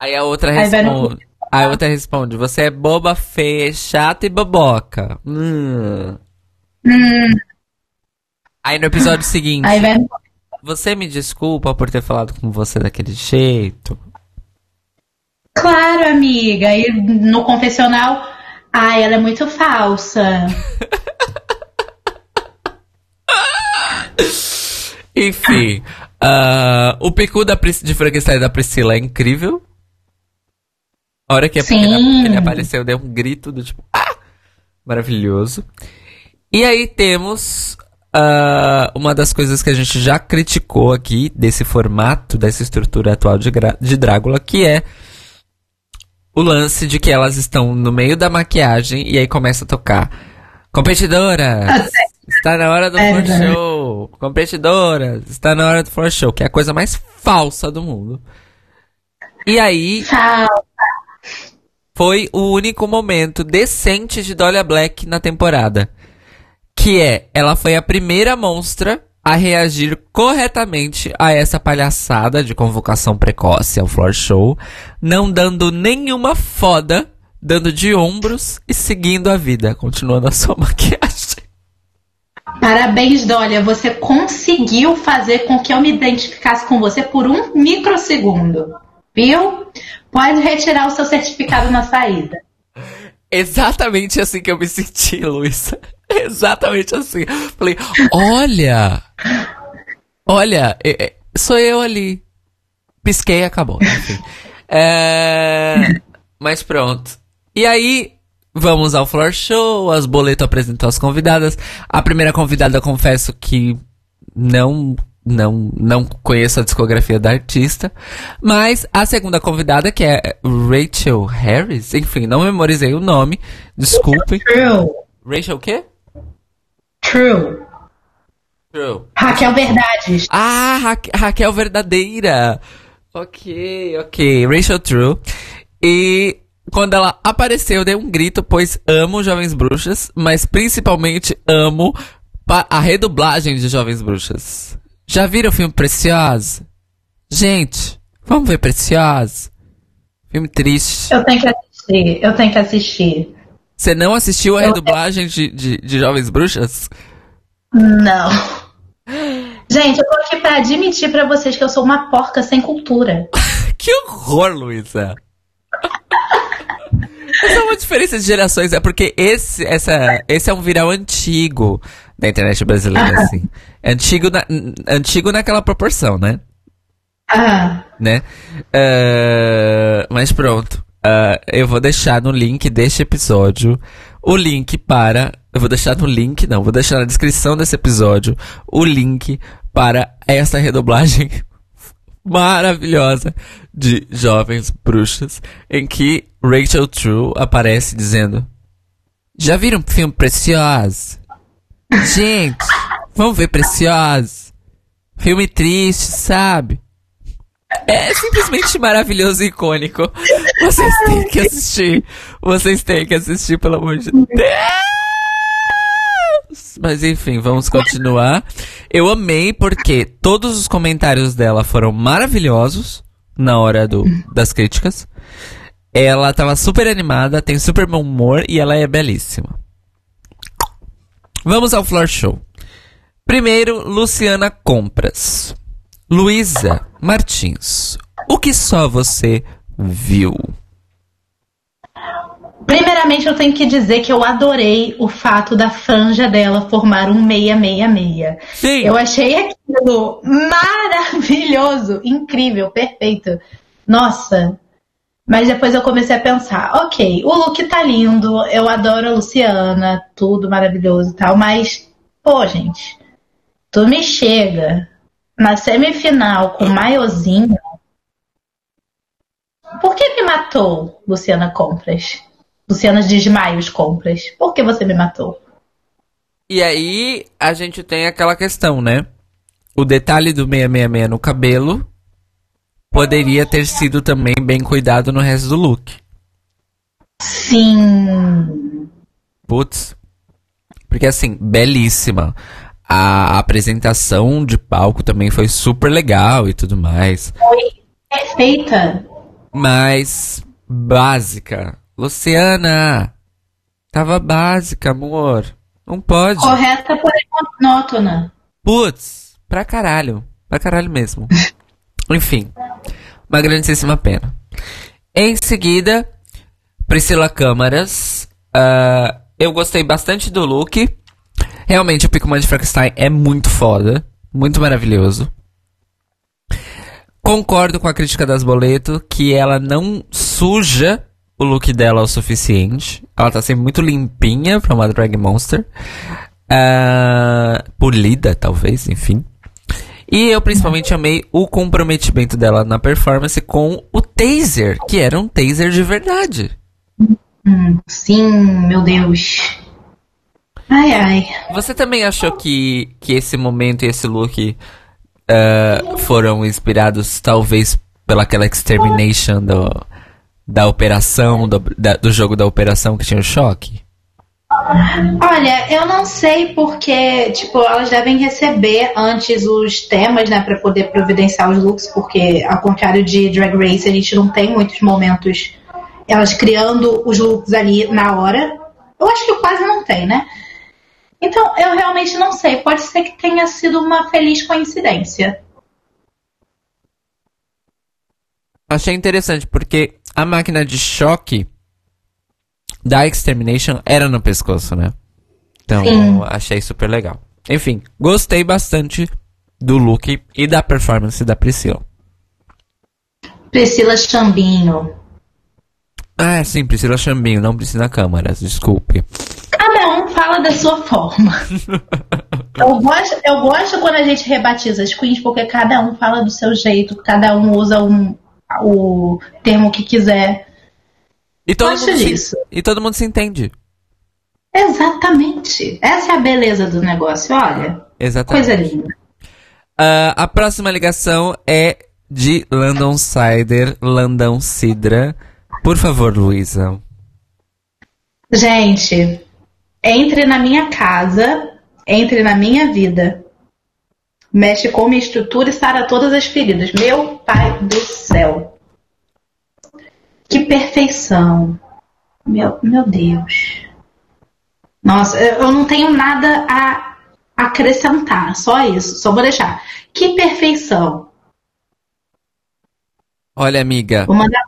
S1: Aí a outra
S2: Aí
S1: responde. Aí a outra responde: Você é boba, feia, chata e boboca. Hum.
S2: Hum.
S1: Aí no episódio seguinte,
S2: Aí vai.
S1: Você me desculpa por ter falado com você daquele jeito.
S2: Claro, amiga. E no confessional, ai, ela é muito falsa.
S1: Enfim, ah, o picu da, Pris- de Frankenstein da Priscila é incrível. A hora que, ele, que ele apareceu, deu um grito do tipo, ah! Maravilhoso. E aí temos ah, uma das coisas que a gente já criticou aqui desse formato, dessa estrutura atual de, de Drácula, que é o lance de que elas estão no meio da maquiagem e aí começa a tocar. Competidoras! Está na hora do
S2: É
S1: floor show! Competidoras! Está na hora do floor show, que é a coisa mais falsa do mundo. E aí, foi o único momento decente de Dolia Black na temporada. Que é, ela foi a primeira monstra a reagir corretamente a essa palhaçada de convocação precoce ao floor show, não dando nenhuma foda, dando de ombros e seguindo a vida, continuando a sua maquiagem.
S2: Parabéns, Dólia. Você conseguiu fazer com que eu me identificasse com você por um microsegundo. Viu? Pode retirar o seu certificado na saída.
S1: Exatamente assim que eu me senti, Luísa. Exatamente assim. Falei, olha! Olha, é- é, sou eu ali. Pisquei e acabou. É, Mas pronto. E aí, vamos ao floor show. As boleto apresentou as convidadas. A primeira convidada, confesso que não. Não, não conheço a discografia da artista. Mas a segunda convidada, que é Rachel Harris, enfim, não memorizei o nome. Desculpem.
S2: True.
S1: Rachel o quê?
S2: True.
S1: True.
S2: Raquel Verdades.
S1: Ah, Ra Raquel Verdadeira. Ok, ok. Rachel True. E quando ela apareceu, eu dei um grito, pois amo Jovens Bruxas, mas principalmente amo a redublagem de Jovens Bruxas. Já viram o filme Preciosa? Gente, vamos ver Preciosa? Filme triste.
S2: Eu tenho que assistir, eu tenho que assistir.
S1: Você não assistiu a
S2: Eu-
S1: redublagem de, de, de Jovens Bruxas?
S2: Não. Gente, eu tô aqui pra admitir pra vocês que eu sou uma porca sem cultura.
S1: Que horror, Luísa! Essa é uma diferença de gerações, é porque esse, essa, esse é um viral antigo da internet brasileira, assim. É Antigo, na, antigo naquela proporção, né?
S2: Ah,
S1: né? Ah, mas pronto. Ah, eu vou deixar no link deste episódio o link para. Eu vou deixar no link, não, vou deixar na descrição desse episódio o link para essa redoblagem maravilhosa de Jovens Bruxas, em que Rachel True aparece dizendo: Já viram o filme Preciosa? Gente, vamos ver Preciosa. Filme triste, sabe? É simplesmente maravilhoso e icônico. Vocês têm que assistir. Vocês têm que assistir, pelo amor de Deus. Mas enfim, vamos continuar. Eu amei porque todos os comentários dela foram maravilhosos na hora do, das críticas. Ela tava super animada, tem super bom humor e ela é belíssima. Vamos ao floor show. Primeiro, Luciana Compras. Luísa Martins. O que só você viu?
S2: primeiramente eu tenho que dizer que eu adorei o fato da franja dela formar um 666.
S1: Sim.
S2: Eu achei aquilo maravilhoso, incrível, perfeito. Nossa. Mas depois eu comecei a pensar, ok, o look tá lindo, eu adoro a Luciana, tudo maravilhoso e tal, mas, pô, gente, tu me chega na semifinal com maiozinho. Por que me matou, Luciana Compras? Luciana Desmaios Compras. Por que você me matou?
S1: E aí, a gente tem aquela questão, né? O detalhe do 666 no cabelo poderia ter sido também bem cuidado no resto do look.
S2: Sim.
S1: Putz. Porque assim, belíssima. A apresentação de palco também foi super legal e tudo mais.
S2: Perfeita.
S1: Mas básica. Luciana, tava básica, amor. Não pode.
S2: Correta, porém monótona.
S1: Putz, pra caralho. Pra caralho mesmo. Enfim, uma grandíssima pena. Em seguida, Priscila Câmaras. Ah, eu gostei bastante do look. Realmente, o Picman de Frankenstein é muito foda. Muito maravilhoso. Concordo com a crítica das Boleto que ela não suja o look dela o suficiente. Ela tá sempre muito limpinha pra uma drag monster. Ah, polida, talvez, enfim. E eu principalmente amei o comprometimento dela na performance com o taser, que era um taser de verdade.
S2: Hum, sim, meu Deus. Ai, ai.
S1: Você também achou que, que esse momento e esse look ah, foram inspirados talvez pelaquela extermination do, da operação, do, da- do jogo da operação que tinha o choque?
S2: Olha, eu não sei porque, tipo, elas devem receber antes os temas, né, pra poder providenciar os looks, porque ao contrário de Drag Race, a gente não tem muitos momentos elas criando os looks ali na hora. Eu acho que quase não tem, né? Então, eu realmente não sei. Pode ser que tenha sido uma feliz coincidência.
S1: Achei interessante, porque a máquina de choque da Extermination era no pescoço, né? Então,
S2: Sim.
S1: achei super legal. Enfim, gostei bastante do look e da performance da Priscila.
S2: Priscila Chambinho.
S1: Ah, sim, Priscila Chambinho, não Priscila Câmaras, desculpe.
S2: Fala da sua forma. eu, gosto, eu gosto quando a gente rebatiza as queens, porque cada um fala do seu jeito, cada um usa um, o termo que quiser.
S1: E todo,
S2: Gosto
S1: mundo se,
S2: disso.
S1: e todo mundo se entende.
S2: Exatamente. Essa é a beleza do negócio, olha.
S1: Exatamente.
S2: Coisa linda.
S1: Ah, a próxima ligação é de Landon Cider, Landão Sidra. Por favor, Luísa.
S2: Gente, entre na minha casa, entre na minha vida. Mexe com minha estrutura e sara todas as feridas. Meu pai do céu. Que perfeição. Meu, meu Deus. Nossa, eu não tenho nada a acrescentar. Só isso. Só vou deixar. Que perfeição.
S1: Olha, amiga,
S2: Vou mandar,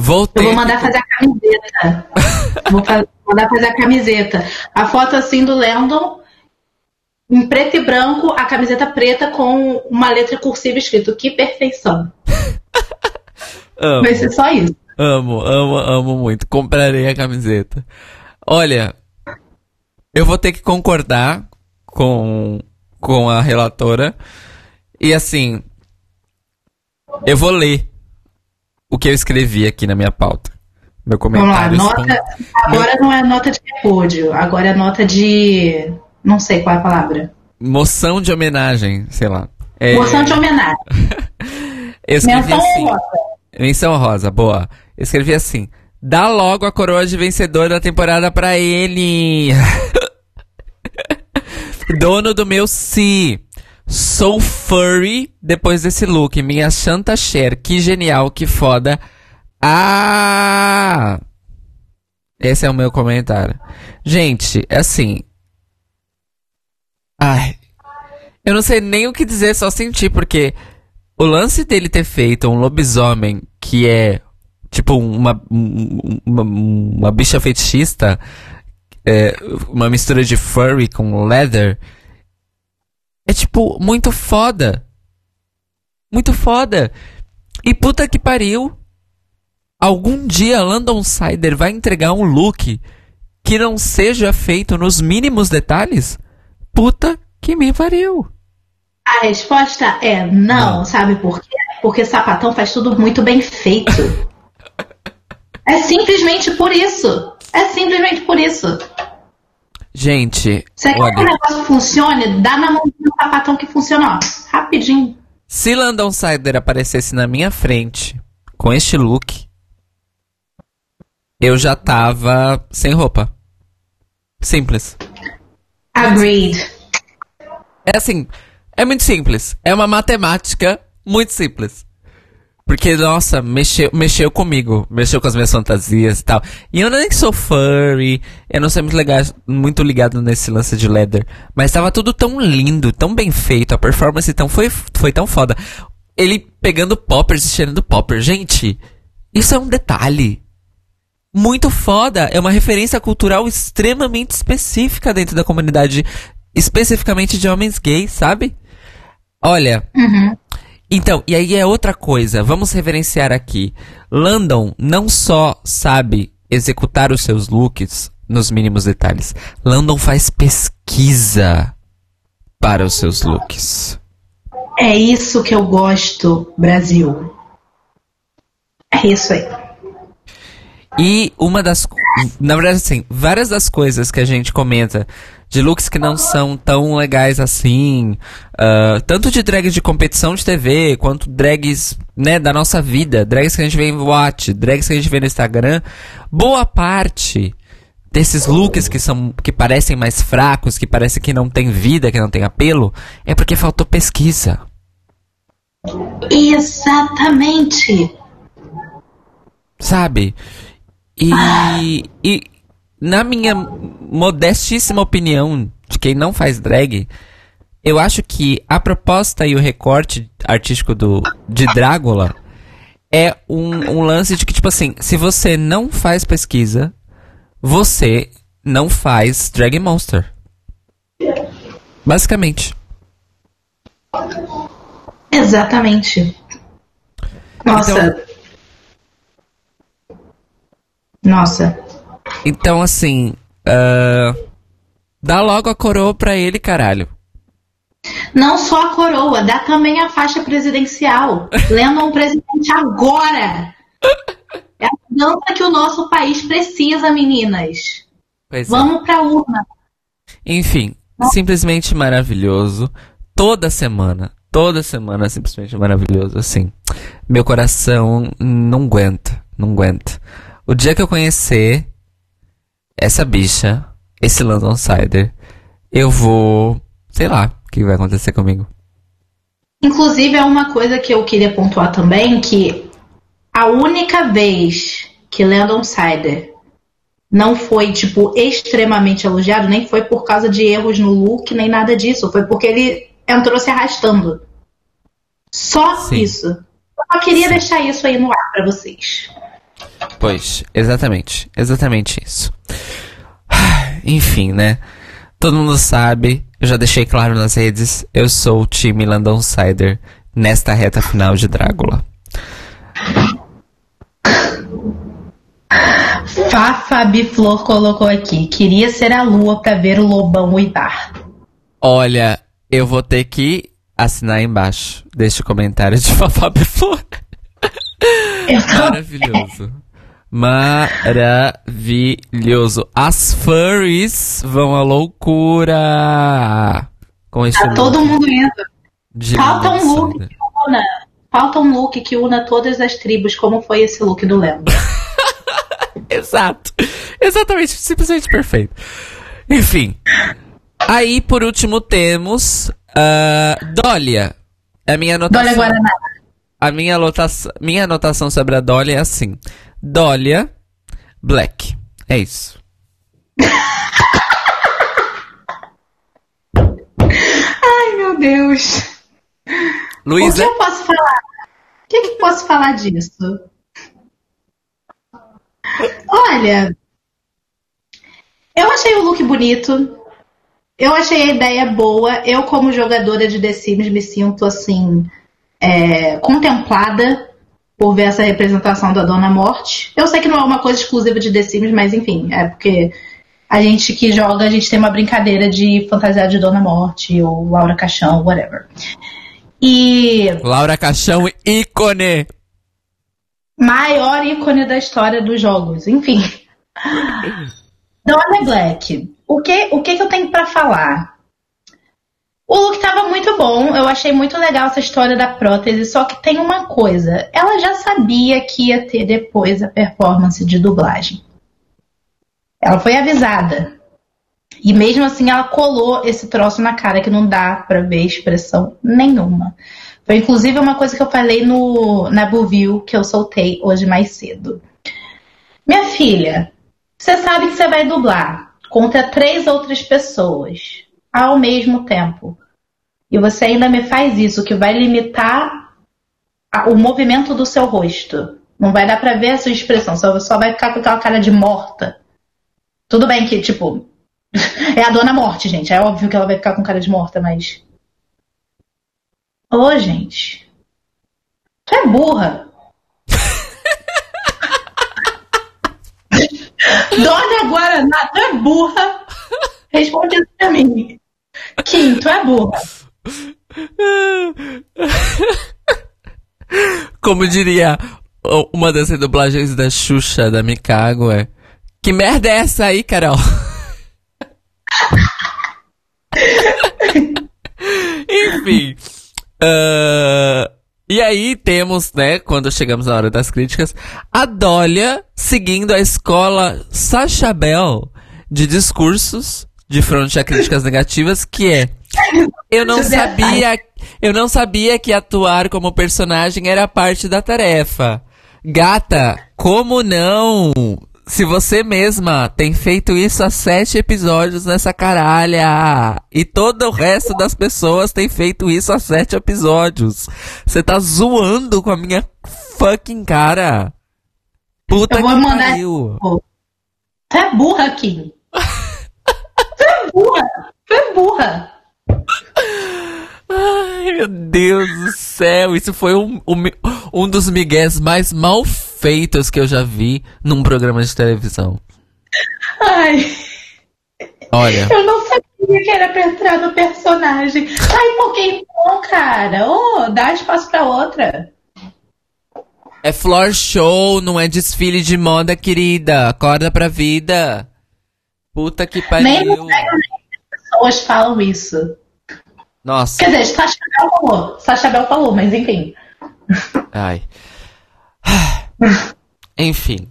S2: eu
S1: voltei.
S2: vou mandar fazer a camiseta. vou fa- mandar fazer a camiseta. A foto assim do Landon. Em preto e branco, a camiseta preta com uma letra cursiva escrito Que perfeição.
S1: Amo,
S2: Vai ser só isso.
S1: amo, amo, amo muito. Comprarei a camiseta. Olha, eu vou ter que concordar com, com a relatora. E assim, eu vou ler o que eu escrevi aqui na minha pauta. Meu
S2: Vamos lá,
S1: comentário.
S2: nota. Agora não é nota de repúdio, agora é nota de. Não sei qual é a palavra.
S1: Moção de homenagem, sei lá. É,
S2: Moção de homenagem.
S1: eu escrevi
S2: Menção
S1: assim.
S2: honrosa.
S1: Menção rosa, boa. Eu escrevi assim: dá logo a coroa de vencedor da temporada pra ele. Dono do meu si. Sou furry depois desse look. Minha Shanta Cher. Que genial, que foda. Ah! Esse é o meu comentário. Gente, é assim. Ai. Eu não sei nem o que dizer, só sentir, porque o lance dele ter feito um lobisomem que é tipo uma, um- uma, uma bicha fetichista, é, uma mistura de furry com leather, é tipo muito foda. Muito foda. E puta que pariu. Algum dia Landon Sider vai entregar um look que não seja feito nos mínimos detalhes? Puta que me pariu.
S2: A resposta é não,
S1: Não.
S2: sabe por quê? Porque sapatão faz tudo muito bem feito. é simplesmente por isso. É simplesmente por isso.
S1: Gente,
S2: Você quer que o
S1: olha,
S2: negócio funcione? Dá na mão do sapatão que funciona, ó. Rapidinho.
S1: se Landon Sider aparecesse na minha frente com este look, eu já tava sem roupa. Simples.
S2: Agreed.
S1: É assim, é muito simples. É uma matemática muito simples. Porque, nossa, mexeu, mexeu comigo. Mexeu com as minhas fantasias e tal. E eu nem sou furry. Eu não sou muito, legal, muito ligado nesse lance de leather. Mas tava tudo tão lindo, tão bem feito. A performance tão, foi, foi tão foda. Ele pegando poppers e cheirando popper. Gente, isso é um detalhe. Muito foda. É uma referência cultural extremamente específica dentro da comunidade. Especificamente de homens gays, sabe? Olha,
S2: Uhum.
S1: Então, e aí é outra coisa, vamos reverenciar aqui. Landon não só sabe executar os seus looks nos mínimos detalhes, Landon faz pesquisa para os seus looks.
S2: É isso que eu gosto, Brasil. É isso aí.
S1: E uma das. Na verdade, assim, várias das coisas que a gente comenta de looks que não são tão legais assim, ah, tanto de drags de competição de TV, quanto drags, né, da nossa vida, drags que a gente vê em Watch, drags que a gente vê no Instagram, boa parte desses looks que são que parecem mais fracos, que parecem que não tem vida, que não tem apelo, é porque faltou pesquisa.
S2: Exatamente.
S1: sabe? E, e na minha modestíssima opinião de quem não faz drag, eu acho que a proposta e o recorte artístico do de Drácula é um, um lance de que, tipo assim, se você não faz pesquisa, você não faz Drag Monster. Basicamente.
S2: Exatamente. Nossa.
S1: Então-
S2: Nossa.
S1: Então, assim, ah, dá logo a coroa pra ele, caralho.
S2: Não só a coroa, dá também a faixa presidencial. Lennon presidente agora. É a dança que o nosso país precisa, meninas.
S1: Pois é.
S2: Vamos pra urna.
S1: Enfim, simplesmente maravilhoso. Toda semana, toda semana simplesmente maravilhoso. Assim, meu coração não aguenta, não aguenta. O dia que eu conhecer essa bicha, esse London Cider, eu vou, sei lá, o que vai acontecer comigo.
S2: Inclusive, é uma coisa que eu queria pontuar também, que a única vez que Landon Sider não foi, tipo, extremamente elogiado, nem foi por causa de erros no look, nem nada disso. Foi porque ele entrou se arrastando. Só
S1: Sim.
S2: isso. Eu só queria deixar isso aí no ar pra vocês.
S1: Pois, exatamente. Exatamente isso. Enfim, né? Todo mundo sabe, eu já deixei claro nas redes, eu sou o time Landon Sider nesta reta final de Drácula.
S2: Fá Fabi Flor colocou aqui. Queria ser a lua pra ver o lobão uivar.
S1: Olha, eu vou ter que assinar embaixo deste comentário de Fafá Flor.
S2: Eu tô-
S1: Maravilhoso. Maravilhoso. As furries vão à loucura. Com este
S2: Tá todo mundo indo. Falta um look que una. Falta um look que una todas as tribos, como foi esse look do Lembro.
S1: Exato. Exatamente, simplesmente perfeito. Enfim. Aí, por último, temos ah, Dólia. A minha anotação,
S2: Dólia Guaraná.
S1: a minha anotação, minha anotação sobre a Dólia é assim. Dólia Black. É isso.
S2: Ai, meu Deus. O que
S1: Luísa,
S2: eu posso falar? O que, que eu posso falar disso? Olha, eu achei o look bonito. Eu achei a ideia boa. Eu, como jogadora de The Sims, me sinto assim é, contemplada por ver essa representação da Dona Morte. Eu sei que não é uma coisa exclusiva de The Sims, mas enfim, é porque a gente que joga, a gente tem uma brincadeira de fantasiar de Dona Morte ou Laura Caixão, whatever. E
S1: Laura Caixão, ícone.
S2: maior ícone da história dos jogos, enfim. Donna Black. O que, o que, que eu tenho pra falar? O look tava muito bom, eu achei muito legal essa história da prótese, só que tem uma coisa, ela já sabia que ia ter depois a performance de dublagem. Ela foi avisada. E mesmo assim ela colou esse troço na cara que não dá pra ver expressão nenhuma. Foi inclusive uma coisa que eu falei no na Buview que eu soltei hoje mais cedo. Minha filha, você sabe que você vai dublar contra três outras pessoas ao mesmo tempo. E você ainda me faz isso, que vai limitar a- o movimento do seu rosto. Não vai dar pra ver a sua expressão, só, só vai ficar com aquela cara de morta. Tudo bem que, tipo, é a dona morte, gente. É óbvio que ela vai ficar com cara de morta, mas. Ô, gente. Tu é burra. Dona Guaraná, tu é burra. Responde isso pra mim. Kim, tu é burra.
S1: Como diria uma das redublagens da Xuxa, da Mikago, é... Que merda é essa aí, Carol? Enfim. ah, e aí temos, né, quando chegamos na hora das críticas, a Dólia seguindo a escola Sacha Bell de discursos de fronte a críticas negativas, que é eu não sabia, eu não sabia que atuar como personagem era parte da tarefa. Gata, como não? Se você mesma tem feito isso há sete episódios nessa caralha. E todo o resto das pessoas tem feito isso há sete episódios. Você tá zoando com a minha fucking cara. Puta
S2: Eu vou
S1: que
S2: mandar-
S1: pariu.
S2: Tu é burra, Kim. tu é burra. Tu é burra.
S1: Ai, meu Deus do céu. Isso foi um, um, um dos migués mais mal feitos que eu já vi num programa de televisão.
S2: Ai,
S1: Olha,
S2: eu não sabia que era pra entrar no personagem. Ai, por que então, cara? Ô, dá espaço pra outra.
S1: é floor show, não é desfile de moda, querida. Acorda pra vida. Puta que
S2: Nem
S1: pariu.
S2: no as pessoas falam isso.
S1: Nossa,
S2: Quer dizer, Sacha Bell falou. Sacha Bel falou, mas enfim.
S1: ai. Enfim.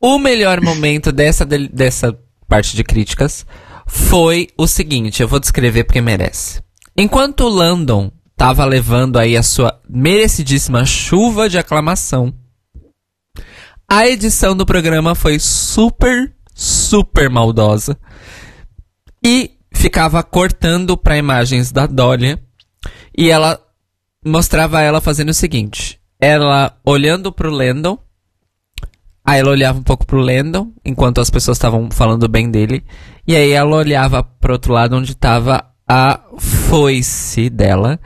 S1: O melhor momento dessa, dessa parte de críticas foi o seguinte, eu vou descrever porque merece. Enquanto o Landon tava levando aí a sua merecidíssima chuva de aclamação. A edição do programa foi super, super maldosa. E ficava cortando para imagens da Dólia. E ela mostrava ela fazendo o seguinte: ela olhando pro Landon. Aí ela olhava um pouco pro Landon, enquanto as pessoas estavam falando bem dele. E aí ela olhava pro outro lado onde tava a foice dela.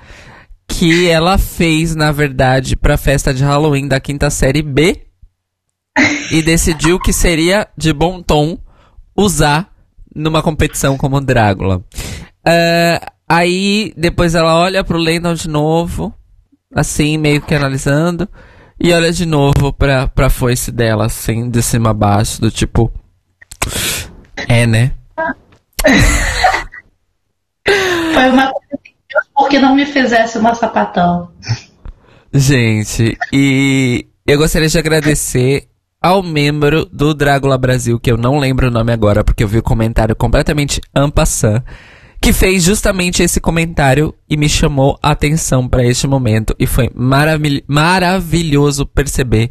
S1: Que ela fez, na verdade, pra festa de Halloween da quinta série B. E decidiu que seria de bom tom usar numa competição como Drácula. Ah, aí depois ela olha pro Landon de novo, assim, meio que analisando, e olha de novo pra, pra foice dela, assim, de cima a baixo, do tipo. É, né?
S2: Foi uma coisa assim, Deus, por que não me fizesse uma sapatão?
S1: Gente, e eu gostaria de agradecer ao membro do Drácula Brasil, que eu não lembro o nome agora, porque eu vi o comentário completamente ampassant, que fez justamente esse comentário e me chamou a atenção para este momento. E foi maravil- maravilhoso perceber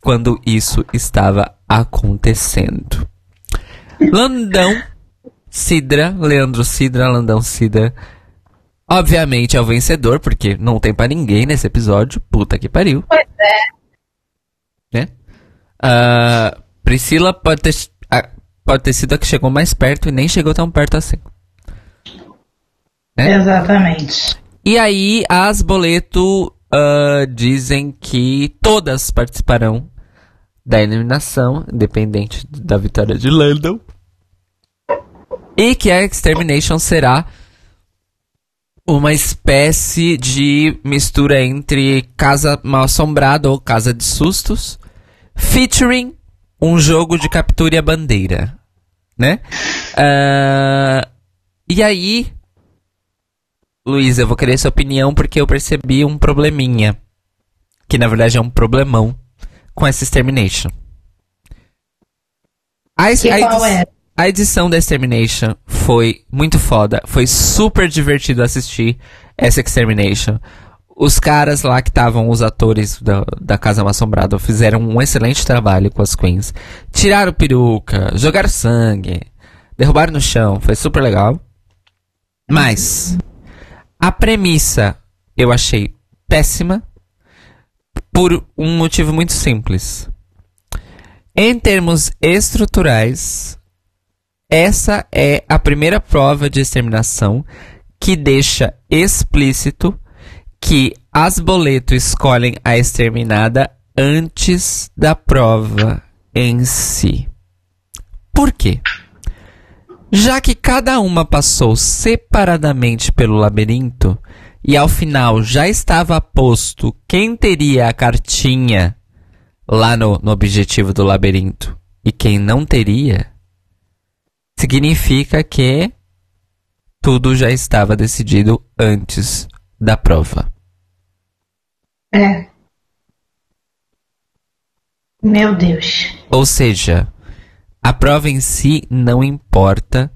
S1: quando isso estava acontecendo. Landão Sidra, Leandro Sidra, Landão Sidra. Obviamente é o vencedor, porque não tem pra ninguém nesse episódio. Puta que pariu.
S2: Pois é.
S1: Né? Ah, Priscila pode ter, pode ter sido a que chegou mais perto e nem chegou tão perto assim. É?
S2: Exatamente.
S1: E aí, as boleto ah, dizem que todas participarão da eliminação, independente da vitória de Landon. E que a Extermination será uma espécie de mistura entre Casa Mal Assombrada ou Casa de Sustos, featuring um jogo de captura a bandeira, né? Ah, e aí, Luiz, eu vou querer sua opinião porque eu percebi um probleminha. Que na verdade é um problemão com essa Extermination. A, a
S2: qual
S1: edi-
S2: é?
S1: a edição da Extermination foi muito foda. Foi super divertido assistir essa Extermination. Os caras lá que estavam, os atores da, da Casa Assombrada, fizeram um excelente trabalho com as queens. Tiraram peruca, jogaram sangue, derrubaram no chão. Foi super legal. Mas, a premissa eu achei péssima por um motivo muito simples. Em termos estruturais, essa é a primeira prova de exterminação que deixa explícito que as boleto escolhem a exterminada antes da prova em si. Por quê? Já que cada uma passou separadamente pelo labirinto e ao final já estava posto quem teria a cartinha lá no, no objetivo do labirinto e quem não teria, significa que tudo já estava decidido antes da prova.
S2: É. Meu Deus.
S1: Ou seja, a prova em si não importa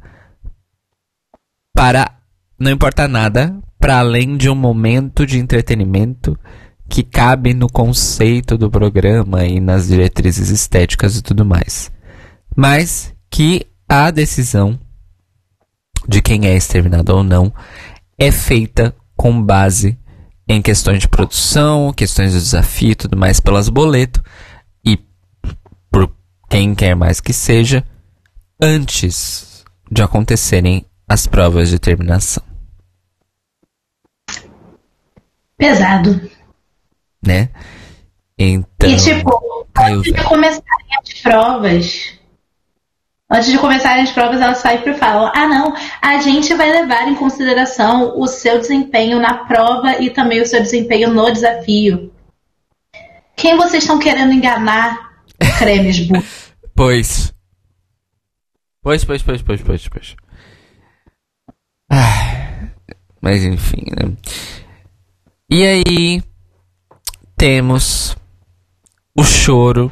S1: para não importa nada para além de um momento de entretenimento que cabe no conceito do programa e nas diretrizes estéticas e tudo mais. Mas que a decisão de quem é exterminado ou não é feita com base em questões de produção, questões de desafio e tudo mais pelas boleto e por quem quer mais que seja antes de acontecerem as provas de terminação,
S2: Pesado.
S1: né? Então,
S2: e tipo, antes de começarem as provas. Antes de começarem as provas, elas sempre falam: ah, não, a gente vai levar em consideração o seu desempenho na prova e também o seu desempenho no desafio. Quem vocês estão querendo enganar, cremes burros?
S1: Pois. Pois, pois, pois, pois, pois, pois. Ah, mas enfim, né? E aí temos o choro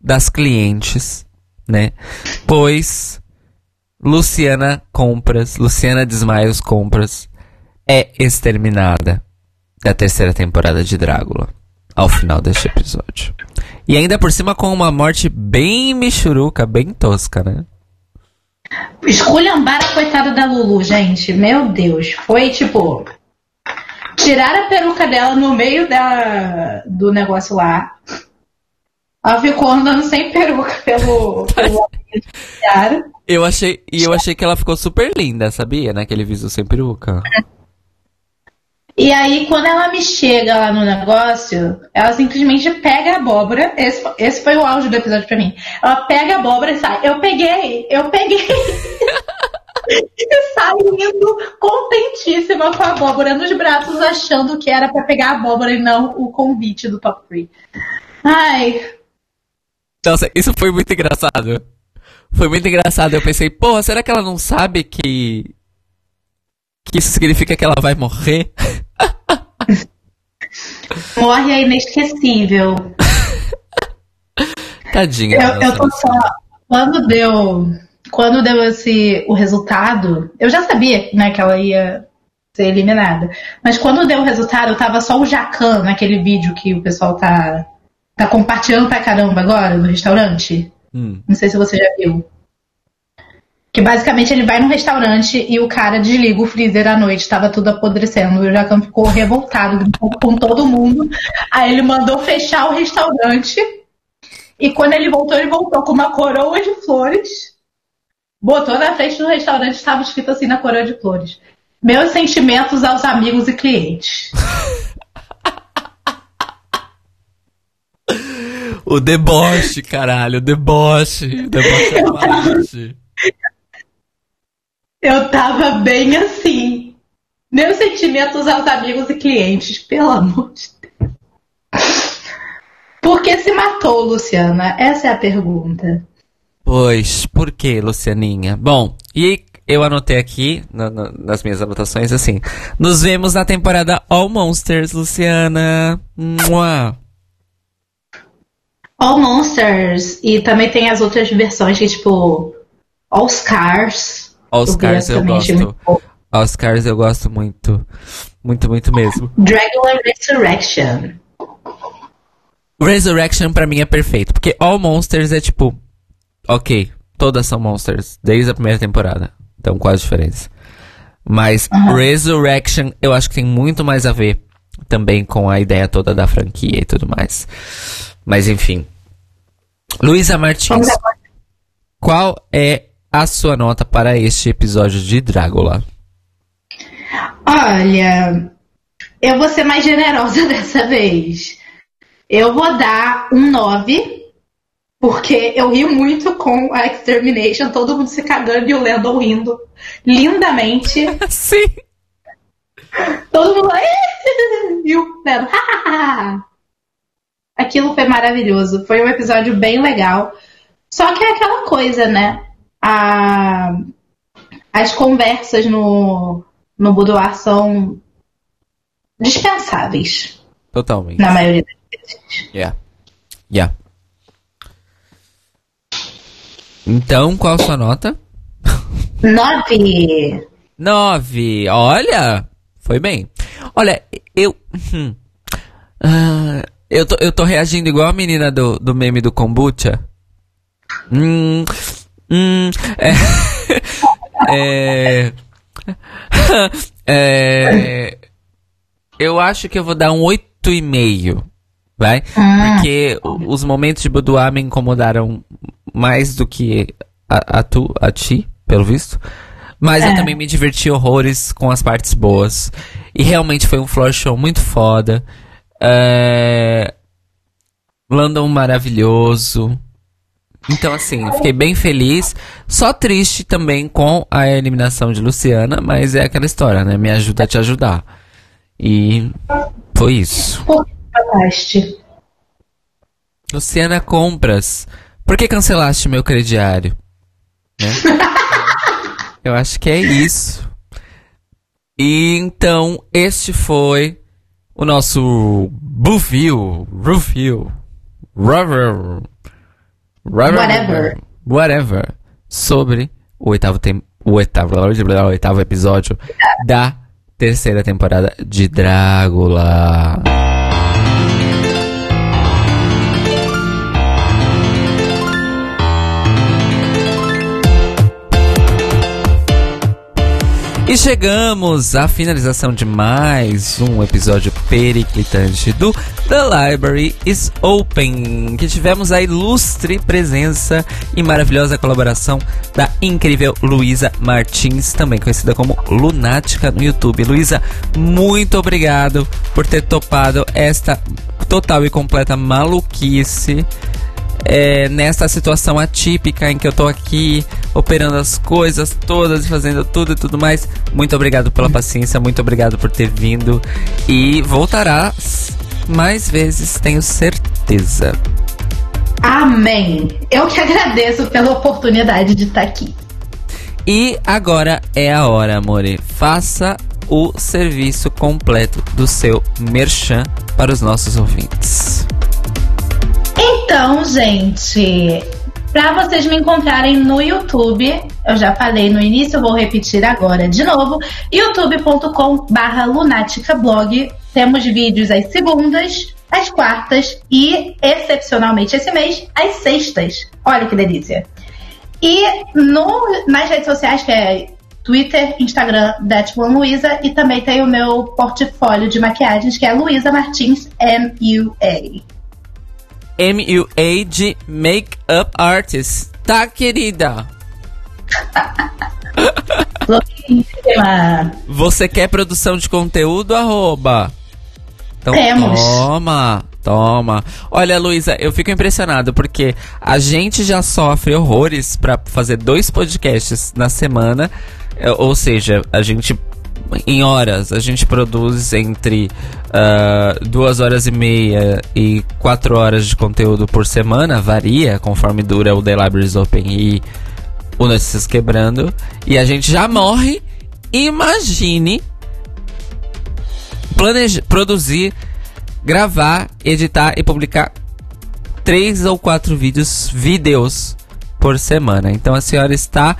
S1: das clientes, né? Pois Luciana Compras, Luciana Desmaios Compras é exterminada da terceira temporada de Drácula. Ao final deste episódio. E ainda por cima com uma morte bem michuruca, bem tosca, né?
S2: Esculhambar a coitada da Lulu, gente. Meu Deus. Foi tipo. Tirar a peruca dela no meio da, do negócio lá. Ela ficou andando sem peruca pelo. pelo.
S1: Eu achei, e eu achei que ela ficou super linda, sabia? Naquele viso sem peruca.
S2: E aí, quando ela me chega lá no negócio, ela simplesmente pega a abóbora. Esse, esse foi o áudio do episódio pra mim. Ela pega a abóbora e sai. Eu peguei, eu peguei. e sai indo contentíssima com a abóbora nos braços, achando que era pra pegar a abóbora e não o convite do Top Free. Ai,
S1: Nossa, isso foi muito engraçado. Foi muito engraçado. Eu pensei, porra, será que ela não sabe que. Que isso significa que ela vai morrer?
S2: morre é inesquecível.
S1: Tadinha.
S2: Eu, eu tô só. Quando deu. Quando deu esse o resultado, eu já sabia, né, que ela ia ser eliminada. Mas quando deu o resultado, eu tava só o Jacan naquele vídeo que o pessoal tá, tá compartilhando pra caramba agora no restaurante.
S1: Hum.
S2: Não sei se você já viu. Que basicamente ele vai num restaurante e o cara desliga o freezer à noite, tava tudo apodrecendo. E o Jacan ficou revoltado, com todo mundo. Aí ele mandou fechar o restaurante. E quando ele voltou, ele voltou com uma coroa de flores. Botou na frente do restaurante, estava escrito assim na coroa de flores. Meus sentimentos aos amigos e clientes.
S1: O deboche, caralho, o deboche. O deboche à parte.
S2: Eu tava bem assim. Meus sentimentos aos amigos e clientes, pelo amor de Deus. Por que se matou, Luciana? Essa é a pergunta.
S1: Pois, por que, Lucianinha? Bom, e eu anotei aqui na- na- nas minhas anotações assim: nos vemos na temporada All Monsters, Luciana. Mua.
S2: All Monsters. E também tem as outras versões, que tipo. All Scars.
S1: All Scars eu gosto. All Scars eu gosto muito. Muito, muito mesmo.
S2: Dracula Resurrection.
S1: Resurrection pra mim é perfeito, porque All Monsters é tipo, ok, todas são monsters desde a primeira temporada, então qual a diferença? Mas Resurrection eu acho que tem muito mais a ver também com a ideia toda da franquia e tudo mais. Mas enfim. Luísa Martins, qual é a sua nota para este episódio de Drácula?
S2: Olha, eu vou ser mais generosa dessa vez. Eu vou dar um 9, porque eu ri muito com a Extermination, todo mundo se cagando e o Landon rindo lindamente.
S1: Sim.
S2: Todo mundo lá, e o Landon, Aquilo foi maravilhoso. Foi um episódio bem legal. Só que é aquela coisa, né? A- as conversas no, no boudoir são dispensáveis,
S1: Totalmente.
S2: na maioria das vezes.
S1: Yeah. Yeah. Então, qual a sua nota?
S2: Nove!
S1: Nove. Olha, foi bem. Olha, eu. hum, ah, eu, tô, eu tô reagindo igual a menina do, do meme do kombucha. Hum. Hum. É. é, é, eu acho que eu vou dar um oito e meio. Vai? Porque o- os momentos de boudoir me incomodaram mais do que a, a tu, a ti, pelo visto. Mas eu
S2: É.
S1: também me diverti horrores com as partes boas. E realmente foi um floor show muito foda. É... Landon maravilhoso. Então, assim, fiquei bem feliz. Só triste também com a eliminação de Luciana, mas é aquela história, né? Me ajuda a te ajudar. E foi isso.
S2: Por que falaste?
S1: Luciana Compras, por que cancelaste meu crediário? Né? Eu acho que é isso. E então, este foi o nosso review, review, review,
S2: Whatever.
S1: whatever, sobre o oitavo, tem, o oitavo, o oitavo episódio da terceira temporada de Drácula. E chegamos à finalização de mais um episódio periclitante do The Library is Open, que tivemos a ilustre presença e maravilhosa colaboração da incrível Luísa Martins, também conhecida como Lunática no YouTube. Luísa, muito obrigado por ter topado esta total e completa maluquice é, nessa situação atípica em que eu tô aqui operando as coisas todas e fazendo tudo e tudo mais. Muito obrigado pela paciência, muito obrigado por ter vindo e voltarás mais vezes, tenho certeza.
S2: Amém. Eu que agradeço pela oportunidade de estar aqui.
S1: E agora é a hora, amore. Faça o serviço completo do seu merchan para os nossos ouvintes.
S2: Então, gente, para vocês me encontrarem no YouTube, eu já falei no início, vou repetir agora de novo, youtube.com/barra lunaticablog. Temos vídeos às segundas, às quartas e, excepcionalmente esse mês, às sextas. Olha que delícia! E no, nas redes sociais, que é Twitter, Instagram, That Luiza, e também tem o meu portfólio de maquiagens, que é Luísa Martins M-U-A.
S1: MUA de Makeup Artist. Tá, querida? Você quer produção de conteúdo, arroba? Então
S2: Temos.
S1: toma, toma. Olha, Luísa, eu fico impressionado porque a gente já sofre horrores pra fazer dois podcasts na semana. É, Ou seja, a gente em horas, a gente produz entre ah, duas horas e meia e quatro horas de conteúdo por semana, varia conforme dura o The Libraries Open e o Notícias Quebrando. E a gente já morre. Imagine planejar, produzir, gravar, editar e publicar três ou quatro vídeos, vídeos por semana. Então a senhora está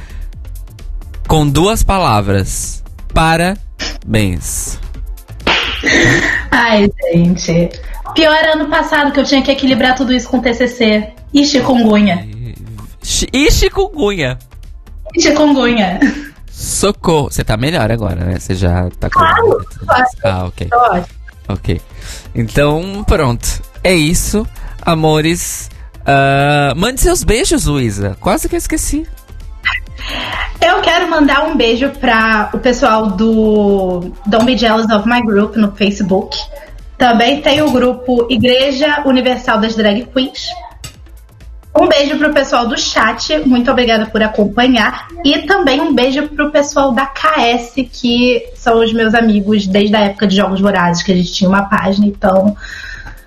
S1: com duas palavras. Parabéns.
S2: Ai, gente. Pior ano passado que eu tinha que equilibrar tudo isso com TCC e chikungunya.
S1: Chi- E chikungunya.
S2: E chikungunya.
S1: Socorro. Você tá melhor agora, né? Você já tá com.
S2: Claro.
S1: Ah, ok. Ok. Então, pronto. É isso, amores. Ah, mande seus beijos, Luísa. Quase que eu esqueci.
S2: Eu quero mandar um beijo para o pessoal do Don't Be Jealous of My Group no Facebook. Também tem o grupo Igreja Universal das Drag Queens. Um beijo pro pessoal do chat, muito obrigada por acompanhar. E também um beijo pro pessoal da KS, que são os meus amigos desde a época de Jogos Vorazes, que a gente tinha uma página. Então,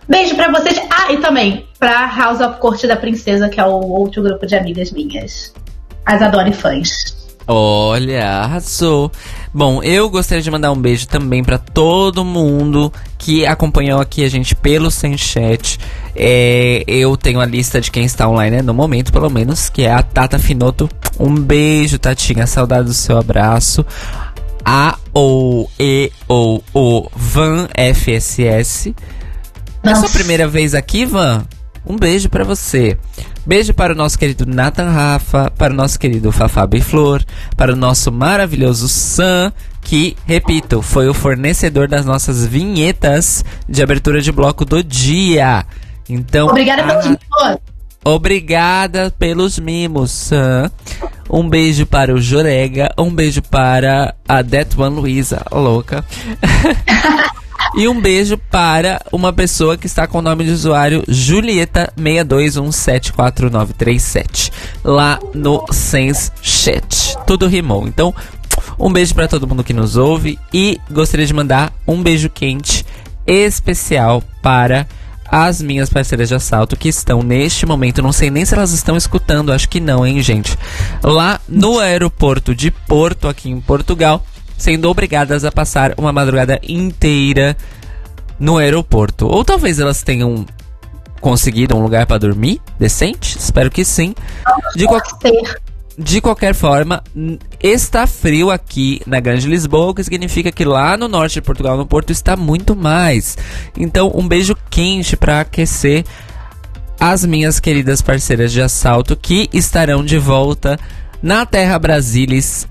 S2: beijo pra vocês. Ah, e também pra House of Corte da Princesa, que é o outro grupo de amigas minhas. As e fãs.
S1: Olha, arrasou. Bom, eu gostaria de mandar um beijo também pra todo mundo que acompanhou aqui a gente pelo Sem Chat. É, eu tenho a lista de quem está online né, no momento, pelo menos, que é a Tata Finoto. Um beijo, Tatinha. Saudade do seu abraço. A ou E ou O Van FSS. É a sua
S2: Nossa.
S1: primeira vez aqui, Van? Um beijo pra você. Beijo para o nosso querido Nathan Rafa, para o nosso querido Fafá Flor, para o nosso maravilhoso Sam, que, repito, foi o fornecedor das nossas vinhetas de abertura de bloco do dia. Então,
S2: Obrigada pelo
S1: ah,
S2: dinheiro.
S1: Obrigada pelos mimos, Sam. Um beijo para o Jorega, um beijo para a One Luiza, louca. e um beijo para uma pessoa que está com o nome de usuário Julieta621744937 lá no Sense Chat. Tudo rimou. Então, um beijo para todo mundo que nos ouve e gostaria de mandar um beijo quente especial para as minhas parceiras de assalto que estão neste momento, não sei nem se elas estão escutando, acho que não, hein, gente. Lá no aeroporto de Porto, aqui em Portugal, sendo obrigadas a passar uma madrugada inteira no aeroporto. Ou talvez elas tenham conseguido um lugar para dormir decente, espero que sim. De, qual- de qualquer forma, está frio aqui na Grande Lisboa, o que significa que lá no norte de Portugal, no Porto, está muito mais. Então, um beijo quente para aquecer as minhas queridas parceiras de assalto que estarão de volta na Terra Brasilis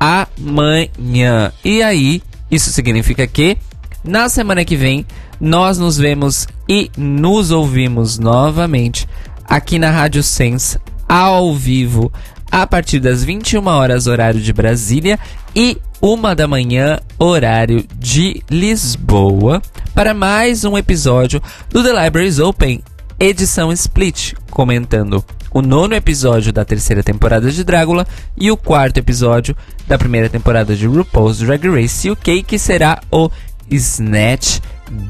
S1: amanhã. E aí, isso significa que na semana que vem nós nos vemos e nos ouvimos novamente aqui na Rádio Sense ao vivo a partir das 21 horas horário de Brasília e uma da manhã horário de Lisboa para mais um episódio do The Libraries Open edição Split, comentando o nono episódio da terceira temporada de Drácula e o quarto episódio da primeira temporada de RuPaul's Drag Race UK, que será o Snatch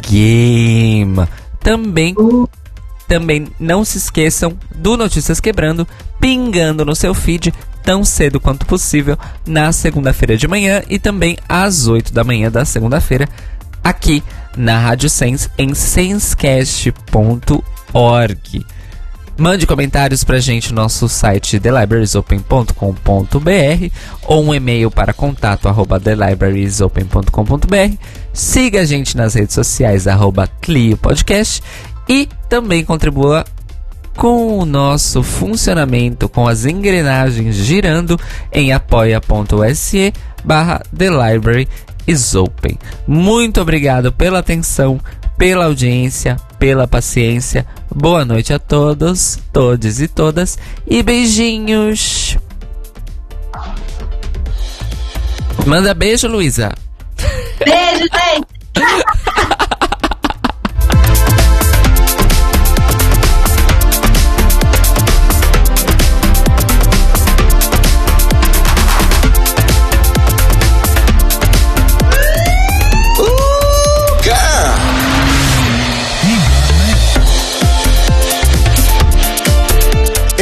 S1: Game. Também também não se esqueçam do Notícias Quebrando, pingando no seu feed tão cedo quanto possível na segunda-feira de manhã e também às 8 da manhã da segunda-feira aqui na Rádio Sense em sensecast.org. Mande comentários pra gente no nosso site thelibrariesopen.com.br ou um e-mail para contato arroba thelibrariesopen.com.br. Siga a gente nas redes sociais arroba Clio Podcast e também contribua com o nosso funcionamento, com as engrenagens girando em apoia.se barra is Open. Muito obrigado pela atenção, pela audiência, pela paciência. Boa noite a todos, todos e todas e beijinhos. Manda beijo, Luísa.
S2: Beijo, gente!